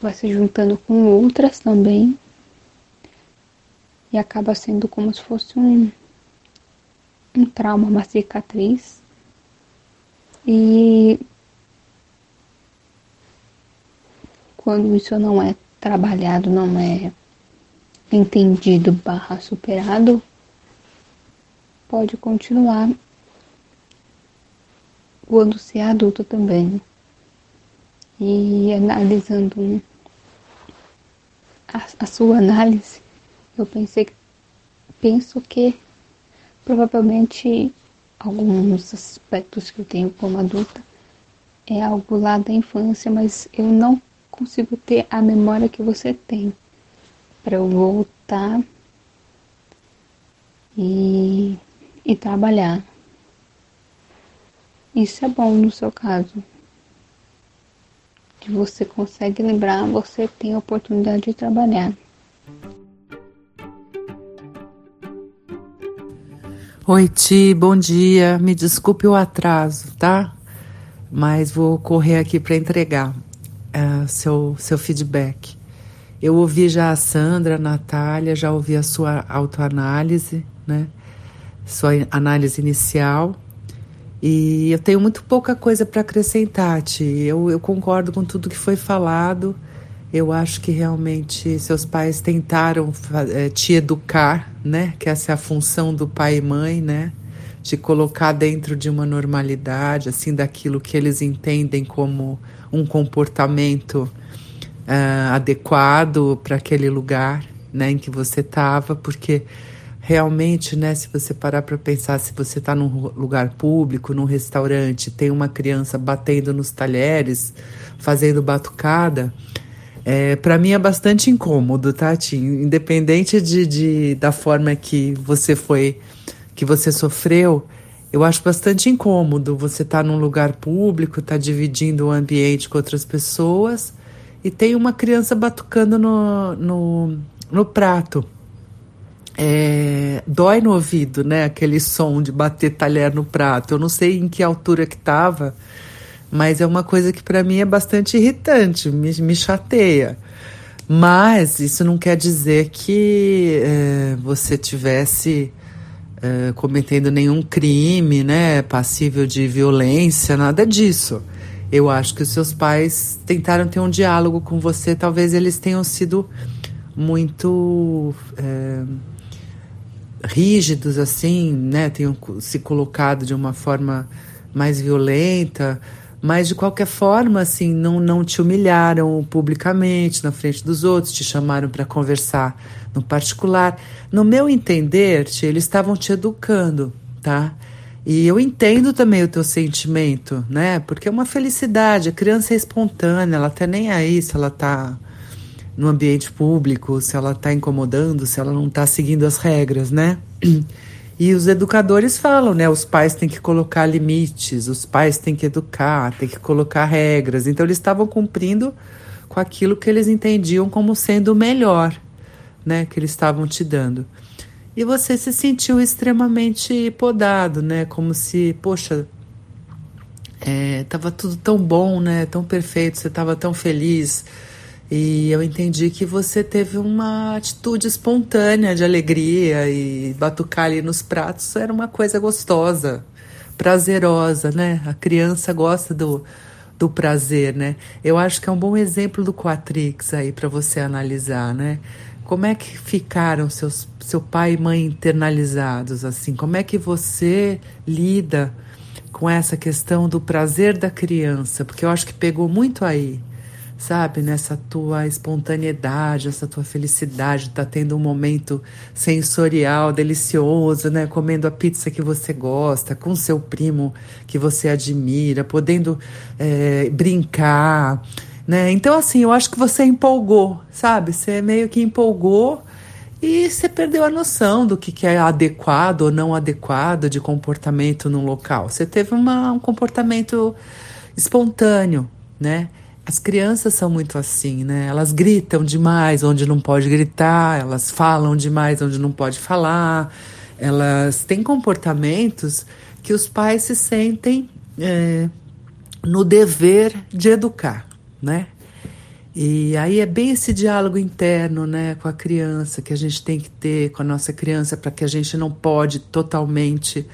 vai se juntando com outras também e acaba sendo como se fosse um, um trauma, uma cicatriz. E quando isso não é trabalhado, não é entendido barra superado, pode continuar quando se é adulto também. E analisando a, a sua análise, eu pensei penso que provavelmente alguns aspectos que eu tenho como adulta é algo lá da infância, mas eu não consigo ter a memória que você tem para eu voltar e, e trabalhar. Isso é bom no seu caso. Que você consegue lembrar, você tem a oportunidade de trabalhar. Oi, Ti, bom dia. Me desculpe o atraso, tá? Mas vou correr aqui para entregar uh, seu, seu feedback. Eu ouvi já a Sandra, a Natália, já ouvi a sua autoanálise, né? Sua análise inicial. E eu tenho muito pouca coisa para acrescentar, Ti. Eu, eu concordo com tudo que foi falado. Eu acho que realmente seus pais tentaram é, te educar, né? Que essa é a função do pai e mãe, né? te colocar dentro de uma normalidade, assim, daquilo que eles entendem como um comportamento uh, adequado para aquele lugar, né, em que você estava, porque realmente, né, se você parar para pensar, se você está num lugar público, num restaurante, tem uma criança batendo nos talheres, fazendo batucada, é, para mim é bastante incômodo, Tati. Tá, Independente de, de, da forma que você foi, que você sofreu, eu acho bastante incômodo. Você tá num lugar público, tá dividindo o ambiente com outras pessoas e tem uma criança batucando no, no, no prato. É, dói no ouvido, né? Aquele som de bater talher no prato. Eu não sei em que altura que tava mas é uma coisa que para mim é bastante irritante, me, me chateia. Mas isso não quer dizer que é, você tivesse é, cometendo nenhum crime, né, passível de violência, nada disso. Eu acho que os seus pais tentaram ter um diálogo com você, talvez eles tenham sido muito é, rígidos, assim, né, tenham se colocado de uma forma mais violenta. Mas de qualquer forma, assim, não, não te humilharam publicamente na frente dos outros, te chamaram para conversar no particular. No meu entender, eles estavam te educando, tá? E eu entendo também o teu sentimento, né? Porque é uma felicidade, a criança é espontânea, ela tá nem aí se ela tá no ambiente público, se ela tá incomodando, se ela não tá seguindo as regras, né? E os educadores falam, né? Os pais têm que colocar limites, os pais têm que educar, têm que colocar regras. Então eles estavam cumprindo com aquilo que eles entendiam como sendo o melhor, né? Que eles estavam te dando. E você se sentiu extremamente podado, né? Como se, poxa, é, tava tudo tão bom, né? Tão perfeito, você estava tão feliz e eu entendi que você teve uma atitude espontânea de alegria e batucar ali nos pratos era uma coisa gostosa, prazerosa, né? A criança gosta do, do prazer, né? Eu acho que é um bom exemplo do Quatrix aí para você analisar, né? Como é que ficaram seus, seu pai e mãe internalizados assim? Como é que você lida com essa questão do prazer da criança? Porque eu acho que pegou muito aí sabe, nessa tua espontaneidade, essa tua felicidade, tá tendo um momento sensorial delicioso, né, comendo a pizza que você gosta, com seu primo que você admira, podendo é, brincar, né? Então assim, eu acho que você empolgou, sabe? Você meio que empolgou e você perdeu a noção do que, que é adequado ou não adequado de comportamento num local. Você teve uma, um comportamento espontâneo, né? As crianças são muito assim, né? Elas gritam demais onde não pode gritar, elas falam demais onde não pode falar, elas têm comportamentos que os pais se sentem é, no dever de educar, né? E aí é bem esse diálogo interno, né, com a criança que a gente tem que ter com a nossa criança para que a gente não pode totalmente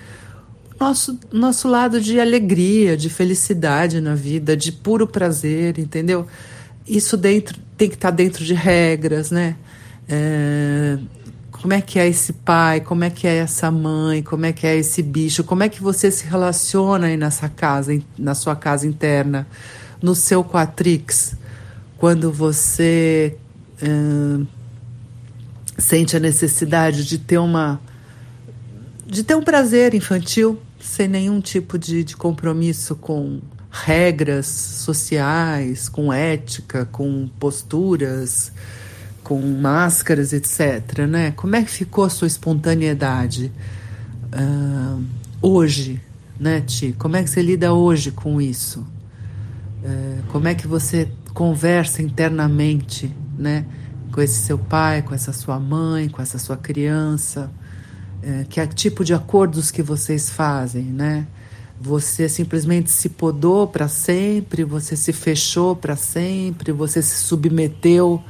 nosso, nosso lado de alegria, de felicidade na vida, de puro prazer, entendeu? Isso dentro tem que estar tá dentro de regras, né? É, como é que é esse pai, como é que é essa mãe, como é que é esse bicho, como é que você se relaciona aí nessa casa, na sua casa interna, no seu quatrix, quando você é, sente a necessidade de ter uma de ter um prazer infantil, sem nenhum tipo de, de compromisso com regras sociais, com ética, com posturas, com máscaras, etc. Né? Como é que ficou a sua espontaneidade uh, hoje, né, Ti? Como é que você lida hoje com isso? Uh, como é que você conversa internamente, né, com esse seu pai, com essa sua mãe, com essa sua criança? É, que é tipo de acordos que vocês fazem, né? Você simplesmente se podou para sempre, você se fechou para sempre, você se submeteu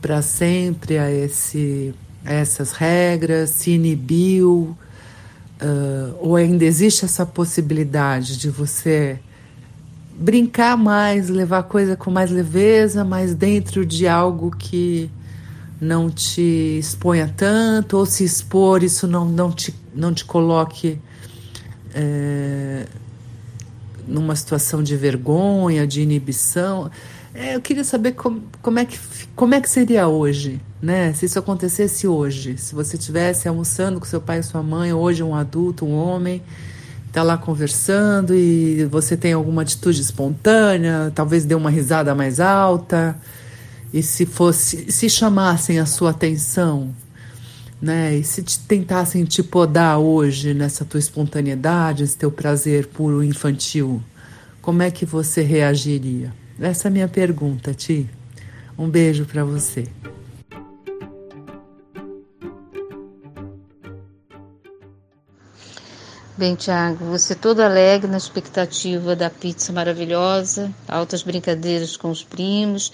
para sempre a, esse, a essas regras, se inibiu, uh, ou ainda existe essa possibilidade de você brincar mais, levar a coisa com mais leveza, mas dentro de algo que não te exponha tanto, ou se expor, isso não, não, te, não te coloque é, numa situação de vergonha, de inibição. É, eu queria saber como, como, é que, como é que seria hoje, né? Se isso acontecesse hoje, se você estivesse almoçando com seu pai e sua mãe, hoje um adulto, um homem, está lá conversando e você tem alguma atitude espontânea, talvez dê uma risada mais alta, e se fosse, se chamassem a sua atenção, né? E se te, tentassem te podar hoje nessa tua espontaneidade, esse teu prazer puro infantil, como é que você reagiria? Essa é a minha pergunta, Ti. Um beijo para você. Bem, Tiago, você todo alegre na expectativa da pizza maravilhosa, altas brincadeiras com os primos,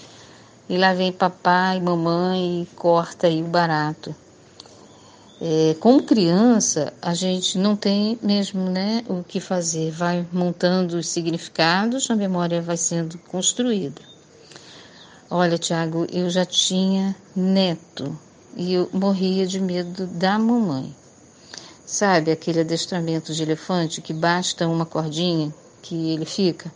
e lá vem papai mamãe e corta aí o barato. É, como criança, a gente não tem mesmo né, o que fazer, vai montando os significados, a memória vai sendo construída. Olha, Tiago, eu já tinha neto e eu morria de medo da mamãe. Sabe aquele adestramento de elefante que basta uma cordinha que ele fica?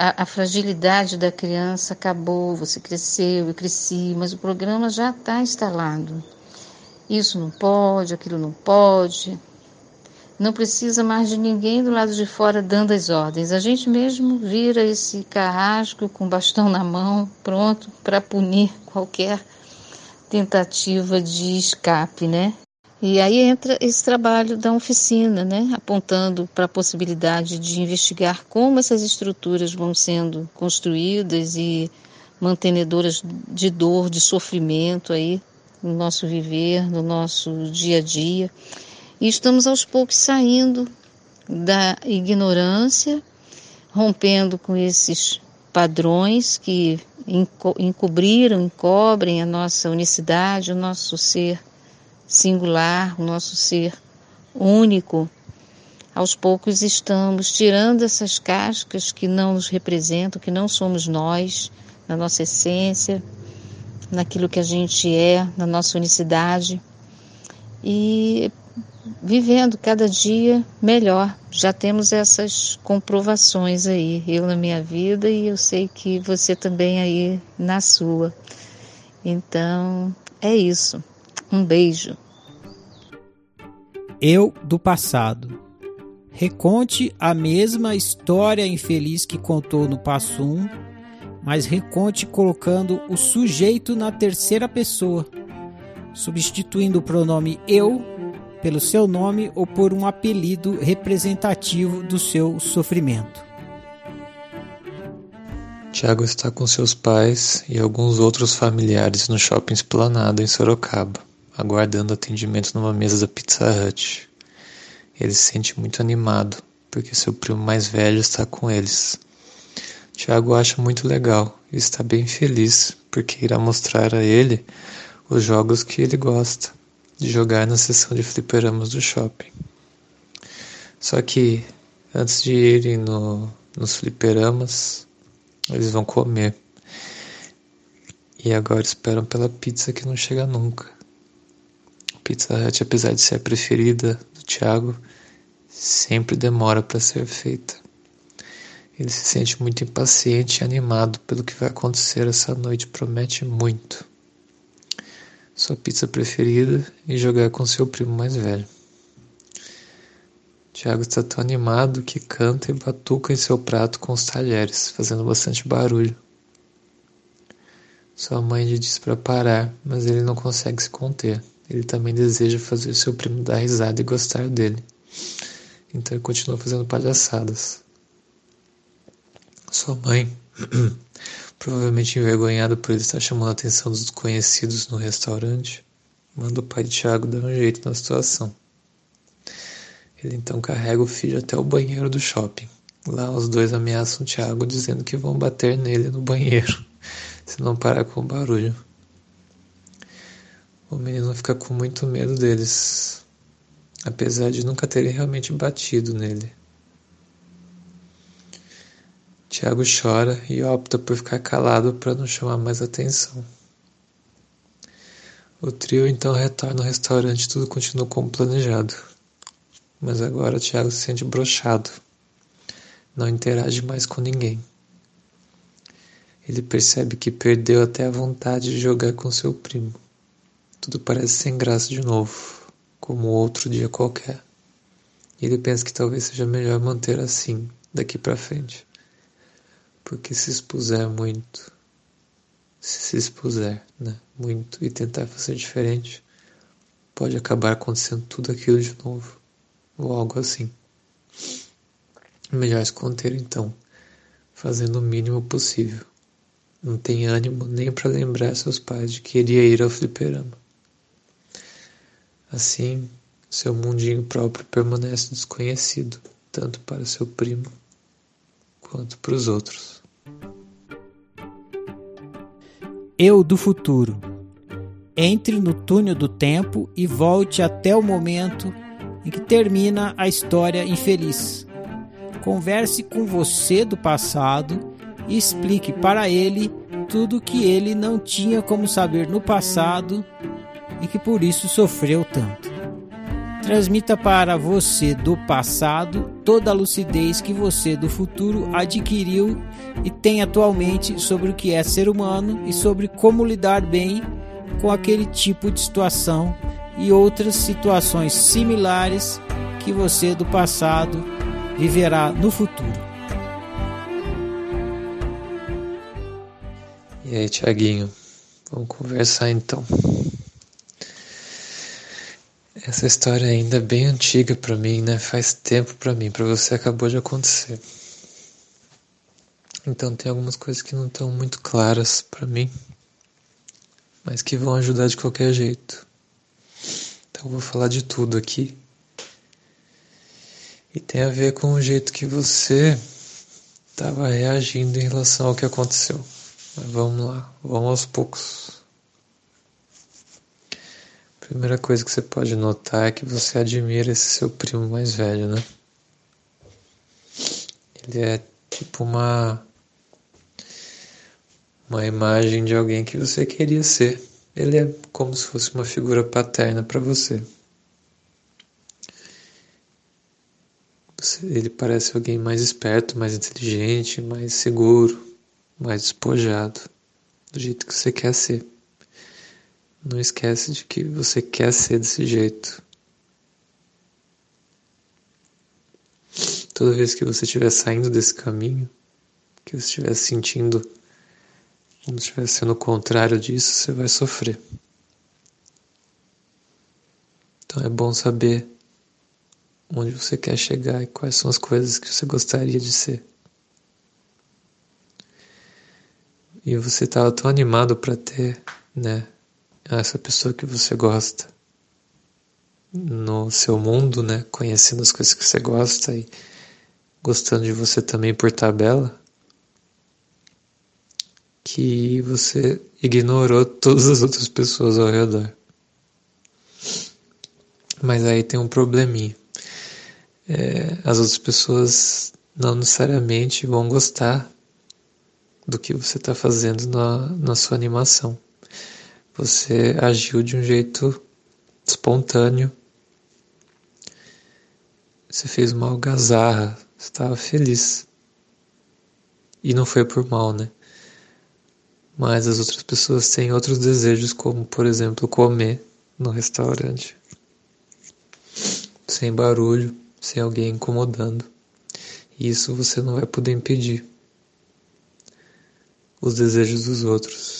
A, a fragilidade da criança acabou, você cresceu, eu cresci, mas o programa já está instalado isso não pode, aquilo não pode. Não precisa mais de ninguém do lado de fora dando as ordens. A gente mesmo vira esse carrasco com bastão na mão, pronto para punir qualquer tentativa de escape, né? E aí entra esse trabalho da oficina, né? Apontando para a possibilidade de investigar como essas estruturas vão sendo construídas e mantenedoras de dor, de sofrimento aí no nosso viver, no nosso dia a dia. E estamos aos poucos saindo da ignorância, rompendo com esses padrões que encobriram, encobrem a nossa unicidade, o nosso ser singular, o nosso ser único. Aos poucos estamos tirando essas cascas que não nos representam, que não somos nós, na nossa essência, naquilo que a gente é, na nossa unicidade e vivendo cada dia melhor. Já temos essas comprovações aí, eu na minha vida e eu sei que você também aí na sua. Então, é isso. Um beijo. Eu do passado. Reconte a mesma história infeliz que contou no passo 1 mas reconte colocando o sujeito na terceira pessoa, substituindo o pronome eu pelo seu nome ou por um apelido representativo do seu sofrimento. Tiago está com seus pais e alguns outros familiares no shopping Esplanada, em Sorocaba, aguardando atendimento numa mesa da Pizza Hut. Ele se sente muito animado, porque seu primo mais velho está com eles. Tiago acha muito legal e está bem feliz porque irá mostrar a ele os jogos que ele gosta de jogar na sessão de fliperamas do shopping. Só que antes de irem no, nos fliperamas, eles vão comer. E agora esperam pela pizza que não chega nunca. Pizza Hut, apesar de ser a preferida do Thiago, sempre demora para ser feita. Ele se sente muito impaciente e animado pelo que vai acontecer essa noite, promete muito. Sua pizza preferida e jogar com seu primo mais velho. Tiago está tão animado que canta e batuca em seu prato com os talheres, fazendo bastante barulho. Sua mãe lhe diz para parar, mas ele não consegue se conter. Ele também deseja fazer seu primo dar risada e gostar dele. Então ele continua fazendo palhaçadas. Sua mãe, provavelmente envergonhada por ele estar chamando a atenção dos desconhecidos no restaurante, manda o pai de Tiago dar um jeito na situação. Ele então carrega o filho até o banheiro do shopping. Lá os dois ameaçam Tiago dizendo que vão bater nele no banheiro se não parar com o barulho. O menino fica com muito medo deles, apesar de nunca terem realmente batido nele. Tiago chora e opta por ficar calado para não chamar mais atenção. O trio então retorna ao restaurante e tudo continua como planejado. mas agora Tiago se sente brochado. Não interage mais com ninguém. Ele percebe que perdeu até a vontade de jogar com seu primo. Tudo parece sem graça de novo, como outro dia qualquer. E ele pensa que talvez seja melhor manter assim daqui para frente. Porque se expuser muito, se se expuser, né, muito e tentar fazer diferente, pode acabar acontecendo tudo aquilo de novo, ou algo assim. Melhor se conter então, fazendo o mínimo possível. Não tem ânimo nem para lembrar seus pais de que iria ir ao fliperama. Assim, seu mundinho próprio permanece desconhecido, tanto para seu primo quanto para os outros. Eu do futuro. Entre no túnel do tempo e volte até o momento em que termina a história infeliz. Converse com você do passado e explique para ele tudo que ele não tinha como saber no passado e que por isso sofreu tanto. Transmita para você do passado toda a lucidez que você do futuro adquiriu e tem atualmente sobre o que é ser humano e sobre como lidar bem com aquele tipo de situação e outras situações similares que você do passado viverá no futuro. E aí, Tiaguinho, vamos conversar então. Essa história ainda é bem antiga para mim, né? Faz tempo para mim, para você acabou de acontecer. Então tem algumas coisas que não estão muito claras para mim, mas que vão ajudar de qualquer jeito. Então eu vou falar de tudo aqui. E tem a ver com o jeito que você estava reagindo em relação ao que aconteceu. Mas vamos lá, vamos aos poucos. Primeira coisa que você pode notar é que você admira esse seu primo mais velho, né? Ele é tipo uma uma imagem de alguém que você queria ser. Ele é como se fosse uma figura paterna para você. Ele parece alguém mais esperto, mais inteligente, mais seguro, mais despojado, do jeito que você quer ser. Não esquece de que você quer ser desse jeito. Toda vez que você estiver saindo desse caminho, que você estiver sentindo como se estivesse sendo o contrário disso, você vai sofrer. Então é bom saber onde você quer chegar e quais são as coisas que você gostaria de ser. E você estava tão animado para ter, né, essa pessoa que você gosta no seu mundo, né? Conhecendo as coisas que você gosta e gostando de você também por tabela, que você ignorou todas as outras pessoas ao redor. Mas aí tem um probleminha. É, as outras pessoas não necessariamente vão gostar do que você está fazendo na, na sua animação. Você agiu de um jeito espontâneo. Você fez uma algazarra, estava feliz. E não foi por mal, né? Mas as outras pessoas têm outros desejos, como por exemplo comer no restaurante, sem barulho, sem alguém incomodando. E isso você não vai poder impedir. Os desejos dos outros.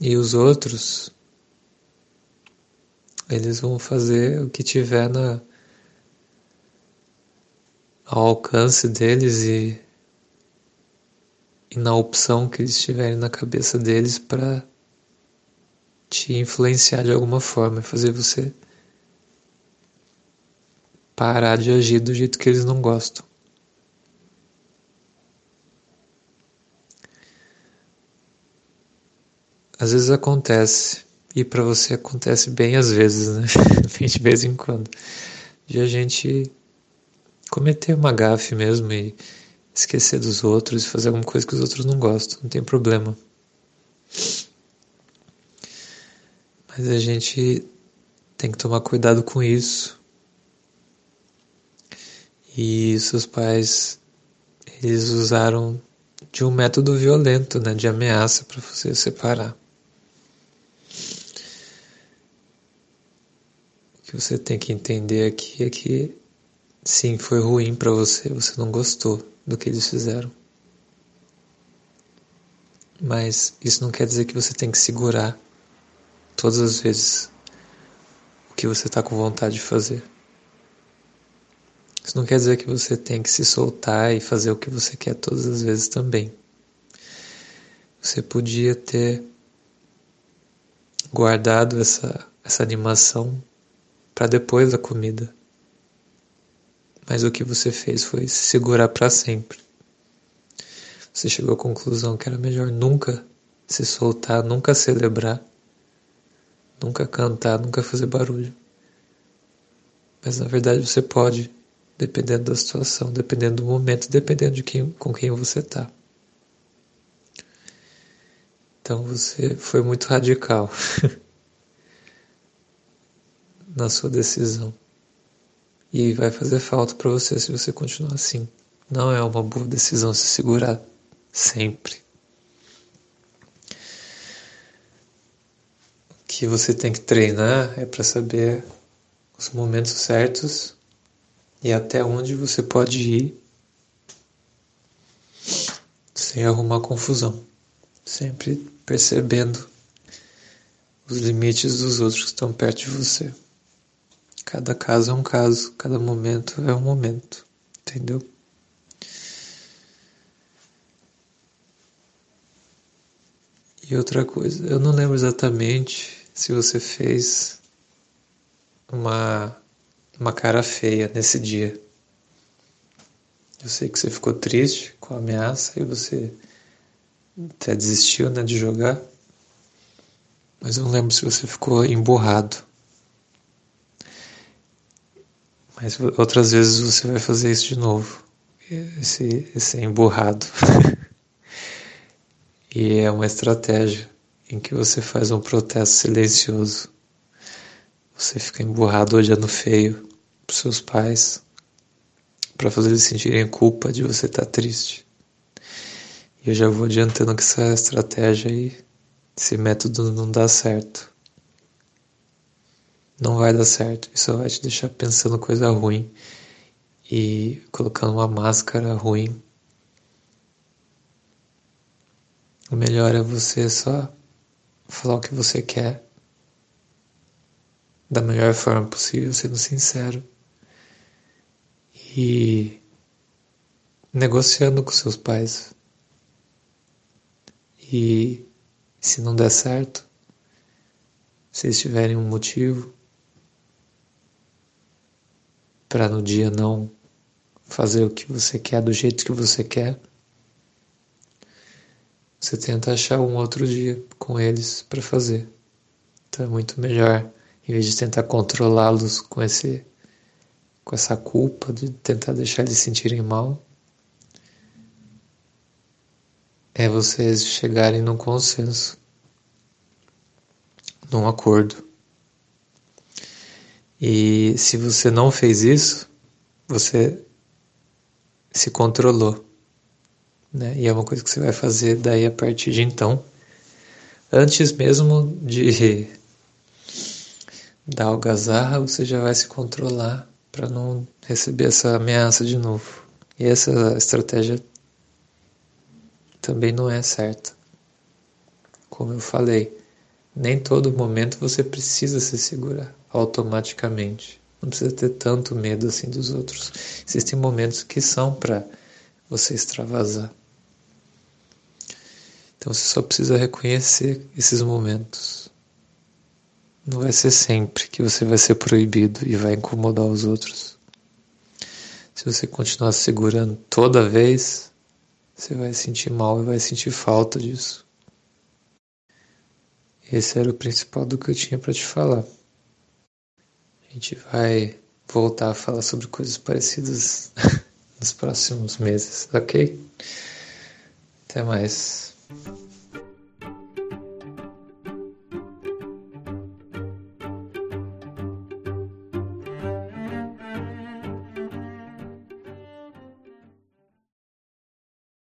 E os outros, eles vão fazer o que tiver na, ao alcance deles e, e na opção que eles tiverem na cabeça deles para te influenciar de alguma forma, fazer você parar de agir do jeito que eles não gostam. Às vezes acontece, e para você acontece bem às vezes, né? de vez em quando, de a gente cometer uma gafe mesmo e esquecer dos outros e fazer alguma coisa que os outros não gostam, não tem problema. Mas a gente tem que tomar cuidado com isso E seus pais eles usaram de um método violento, né, de ameaça para você separar. Que você tem que entender aqui é que sim, foi ruim para você, você não gostou do que eles fizeram. Mas isso não quer dizer que você tem que segurar todas as vezes o que você está com vontade de fazer. Isso não quer dizer que você tem que se soltar e fazer o que você quer todas as vezes também. Você podia ter guardado essa, essa animação para depois da comida. Mas o que você fez foi se segurar para sempre. Você chegou à conclusão que era melhor nunca se soltar, nunca celebrar, nunca cantar, nunca fazer barulho. Mas na verdade você pode, dependendo da situação, dependendo do momento, dependendo de quem, com quem você está. Então você foi muito radical na sua decisão. E vai fazer falta para você se você continuar assim. Não é uma boa decisão se segurar sempre. O que você tem que treinar é para saber os momentos certos e até onde você pode ir sem arrumar confusão, sempre percebendo os limites dos outros que estão perto de você. Cada caso é um caso, cada momento é um momento, entendeu? E outra coisa, eu não lembro exatamente se você fez uma, uma cara feia nesse dia. Eu sei que você ficou triste com a ameaça e você até desistiu né, de jogar. Mas eu não lembro se você ficou emburrado. Mas outras vezes você vai fazer isso de novo. Esse, esse emburrado. E é uma estratégia em que você faz um protesto silencioso. Você fica emburrado olhando feio para seus pais, para fazer eles sentirem culpa de você estar tá triste. E eu já vou adiantando que essa estratégia aí, esse método não dá certo. Não vai dar certo. Isso vai te deixar pensando coisa ruim e colocando uma máscara ruim O melhor é você só falar o que você quer da melhor forma possível, sendo sincero e negociando com seus pais. E se não der certo, se eles tiverem um motivo para no dia não fazer o que você quer do jeito que você quer, você tenta achar um outro dia com eles para fazer. Então é muito melhor, em vez de tentar controlá-los com esse com essa culpa de tentar deixar eles se sentirem mal, é vocês chegarem num consenso, num acordo. E se você não fez isso, você se controlou. Né? E é uma coisa que você vai fazer daí a partir de então, antes mesmo de dar algazarra, você já vai se controlar para não receber essa ameaça de novo. E essa estratégia também não é certa. Como eu falei, nem todo momento você precisa se segurar automaticamente. Não precisa ter tanto medo assim dos outros. Existem momentos que são para você extravasar. Então você só precisa reconhecer esses momentos. Não vai ser sempre que você vai ser proibido e vai incomodar os outros. Se você continuar segurando toda vez, você vai sentir mal e vai sentir falta disso. Esse era o principal do que eu tinha para te falar. A gente vai voltar a falar sobre coisas parecidas nos próximos meses, ok? Até mais.